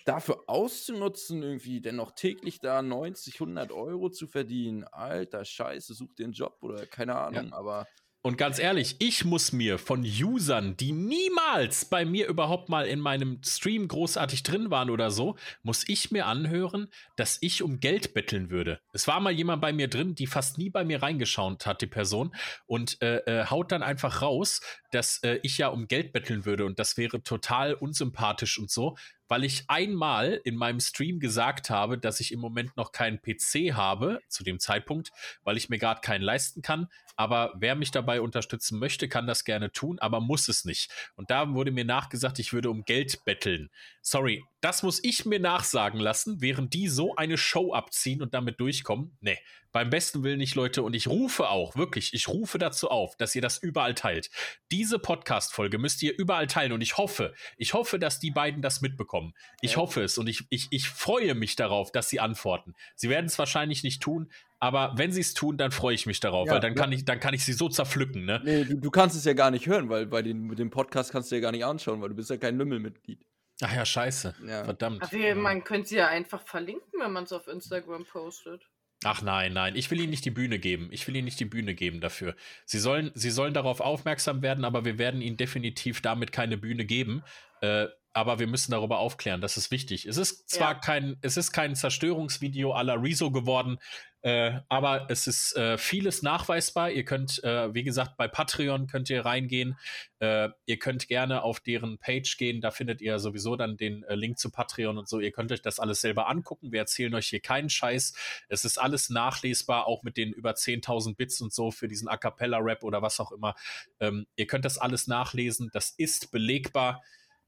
dafür auszunutzen, irgendwie dennoch täglich da 90, 100 Euro zu verdienen, alter Scheiße, such dir einen Job oder keine Ahnung, ja. aber und ganz ehrlich, ich muss mir von Usern, die niemals bei mir überhaupt mal in meinem Stream großartig drin waren oder so, muss ich mir anhören, dass ich um Geld betteln würde. Es war mal jemand bei mir drin, die fast nie bei mir reingeschaut hat, die Person, und äh, äh, haut dann einfach raus, dass äh, ich ja um Geld betteln würde und das wäre total unsympathisch und so weil ich einmal in meinem Stream gesagt habe, dass ich im Moment noch keinen PC habe, zu dem Zeitpunkt, weil ich mir gerade keinen leisten kann. Aber wer mich dabei unterstützen möchte, kann das gerne tun, aber muss es nicht. Und da wurde mir nachgesagt, ich würde um Geld betteln. Sorry, das muss ich mir nachsagen lassen, während die so eine Show abziehen und damit durchkommen. Nee, beim besten Willen nicht, Leute. Und ich rufe auch, wirklich, ich rufe dazu auf, dass ihr das überall teilt. Diese Podcast-Folge müsst ihr überall teilen. Und ich hoffe, ich hoffe, dass die beiden das mitbekommen. Ich ja. hoffe es und ich, ich, ich freue mich darauf, dass sie antworten. Sie werden es wahrscheinlich nicht tun, aber wenn sie es tun, dann freue ich mich darauf, ja, weil dann ja. kann ich, dann kann ich sie so zerpflücken, ne? Nee, du, du kannst es ja gar nicht hören, weil bei den, dem Podcast kannst du ja gar nicht anschauen, weil du bist ja kein Lümmelmitglied. Ach ja, scheiße. Ja. Verdammt. Also, man könnte sie ja einfach verlinken, wenn man es auf Instagram postet. Ach nein, nein, ich will ihnen nicht die Bühne geben. Ich will ihnen nicht die Bühne geben dafür. Sie sollen, sie sollen darauf aufmerksam werden, aber wir werden ihnen definitiv damit keine Bühne geben. Äh, aber wir müssen darüber aufklären. Das ist wichtig. Es ist zwar ja. kein, es ist kein Zerstörungsvideo à la Rezo geworden, äh, aber es ist äh, vieles nachweisbar. Ihr könnt, äh, wie gesagt, bei Patreon könnt ihr reingehen. Äh, ihr könnt gerne auf deren Page gehen. Da findet ihr sowieso dann den äh, Link zu Patreon und so. Ihr könnt euch das alles selber angucken. Wir erzählen euch hier keinen Scheiß. Es ist alles nachlesbar, auch mit den über 10.000 Bits und so für diesen A Cappella Rap oder was auch immer. Ähm, ihr könnt das alles nachlesen. Das ist belegbar.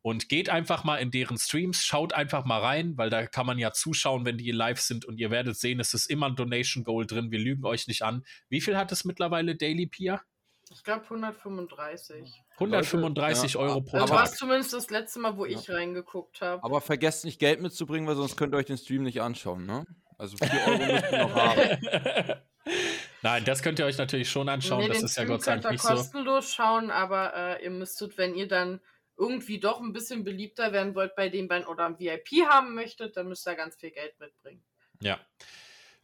Und geht einfach mal in deren Streams, schaut einfach mal rein, weil da kann man ja zuschauen, wenn die live sind und ihr werdet sehen, es ist immer ein Donation Goal drin. Wir lügen euch nicht an. Wie viel hat es mittlerweile Daily Pia? Ich glaube 135. 135 Leute, Euro pro Tag. Das war zumindest das letzte Mal, wo ja. ich reingeguckt habe. Aber vergesst nicht Geld mitzubringen, weil sonst könnt ihr euch den Stream nicht anschauen, ne? Also 4 Euro müsst ihr noch haben. Nein, das könnt ihr euch natürlich schon anschauen. Nee, das ist Stream ja Gott sei Dank nicht so. kostenlos schauen, aber äh, ihr müsstet, wenn ihr dann irgendwie doch ein bisschen beliebter werden wollt bei den beiden oder ein VIP haben möchtet, dann müsst ihr ganz viel Geld mitbringen. Ja.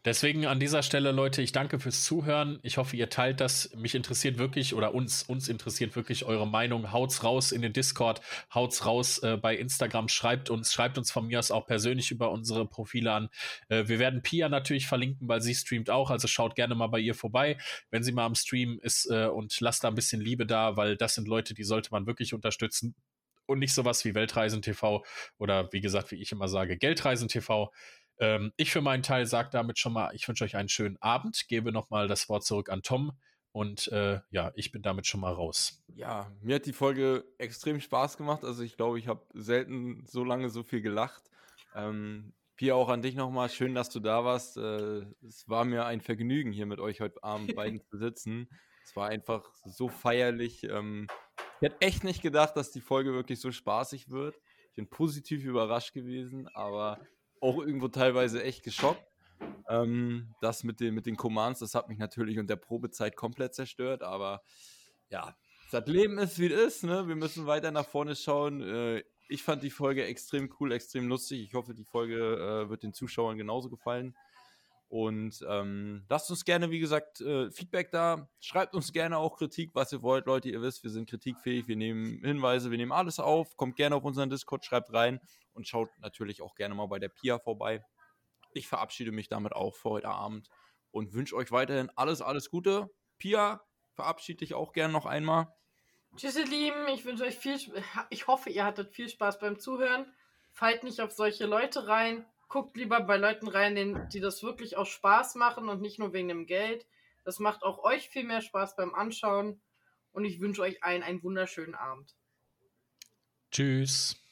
Deswegen an dieser Stelle, Leute, ich danke fürs Zuhören. Ich hoffe, ihr teilt das. Mich interessiert wirklich oder uns, uns interessiert wirklich eure Meinung. Haut's raus in den Discord, haut's raus äh, bei Instagram, schreibt uns, schreibt uns von mir aus auch persönlich über unsere Profile an. Äh, wir werden Pia natürlich verlinken, weil sie streamt auch. Also schaut gerne mal bei ihr vorbei, wenn sie mal am Stream ist äh, und lasst da ein bisschen Liebe da, weil das sind Leute, die sollte man wirklich unterstützen und nicht sowas wie Weltreisen TV oder wie gesagt, wie ich immer sage, Geldreisen TV. Ähm, ich für meinen Teil sage damit schon mal, ich wünsche euch einen schönen Abend, gebe nochmal das Wort zurück an Tom und äh, ja, ich bin damit schon mal raus. Ja, mir hat die Folge extrem Spaß gemacht. Also ich glaube, ich habe selten so lange so viel gelacht. Ähm, Pia, auch an dich nochmal. Schön, dass du da warst. Äh, es war mir ein Vergnügen, hier mit euch heute Abend beiden zu sitzen. Es war einfach so feierlich. Ähm, ich hätte echt nicht gedacht, dass die Folge wirklich so spaßig wird. Ich bin positiv überrascht gewesen, aber auch irgendwo teilweise echt geschockt. Ähm, das mit den, mit den Commands, das hat mich natürlich unter der Probezeit komplett zerstört, aber ja, das Leben ist, wie es ist, ne? Wir müssen weiter nach vorne schauen. Äh, ich fand die Folge extrem cool, extrem lustig. Ich hoffe, die Folge äh, wird den Zuschauern genauso gefallen. Und ähm, lasst uns gerne, wie gesagt, äh, Feedback da. Schreibt uns gerne auch Kritik, was ihr wollt. Leute, ihr wisst, wir sind kritikfähig. Wir nehmen Hinweise, wir nehmen alles auf. Kommt gerne auf unseren Discord, schreibt rein und schaut natürlich auch gerne mal bei der Pia vorbei. Ich verabschiede mich damit auch für heute Abend und wünsche euch weiterhin alles, alles Gute. Pia, verabschiede dich auch gerne noch einmal. Tschüss, ihr Lieben. Ich wünsche euch viel, ich hoffe, ihr hattet viel Spaß beim Zuhören. Fallt nicht auf solche Leute rein guckt lieber bei Leuten rein, die das wirklich auch Spaß machen und nicht nur wegen dem Geld. Das macht auch euch viel mehr Spaß beim Anschauen. Und ich wünsche euch allen einen wunderschönen Abend. Tschüss.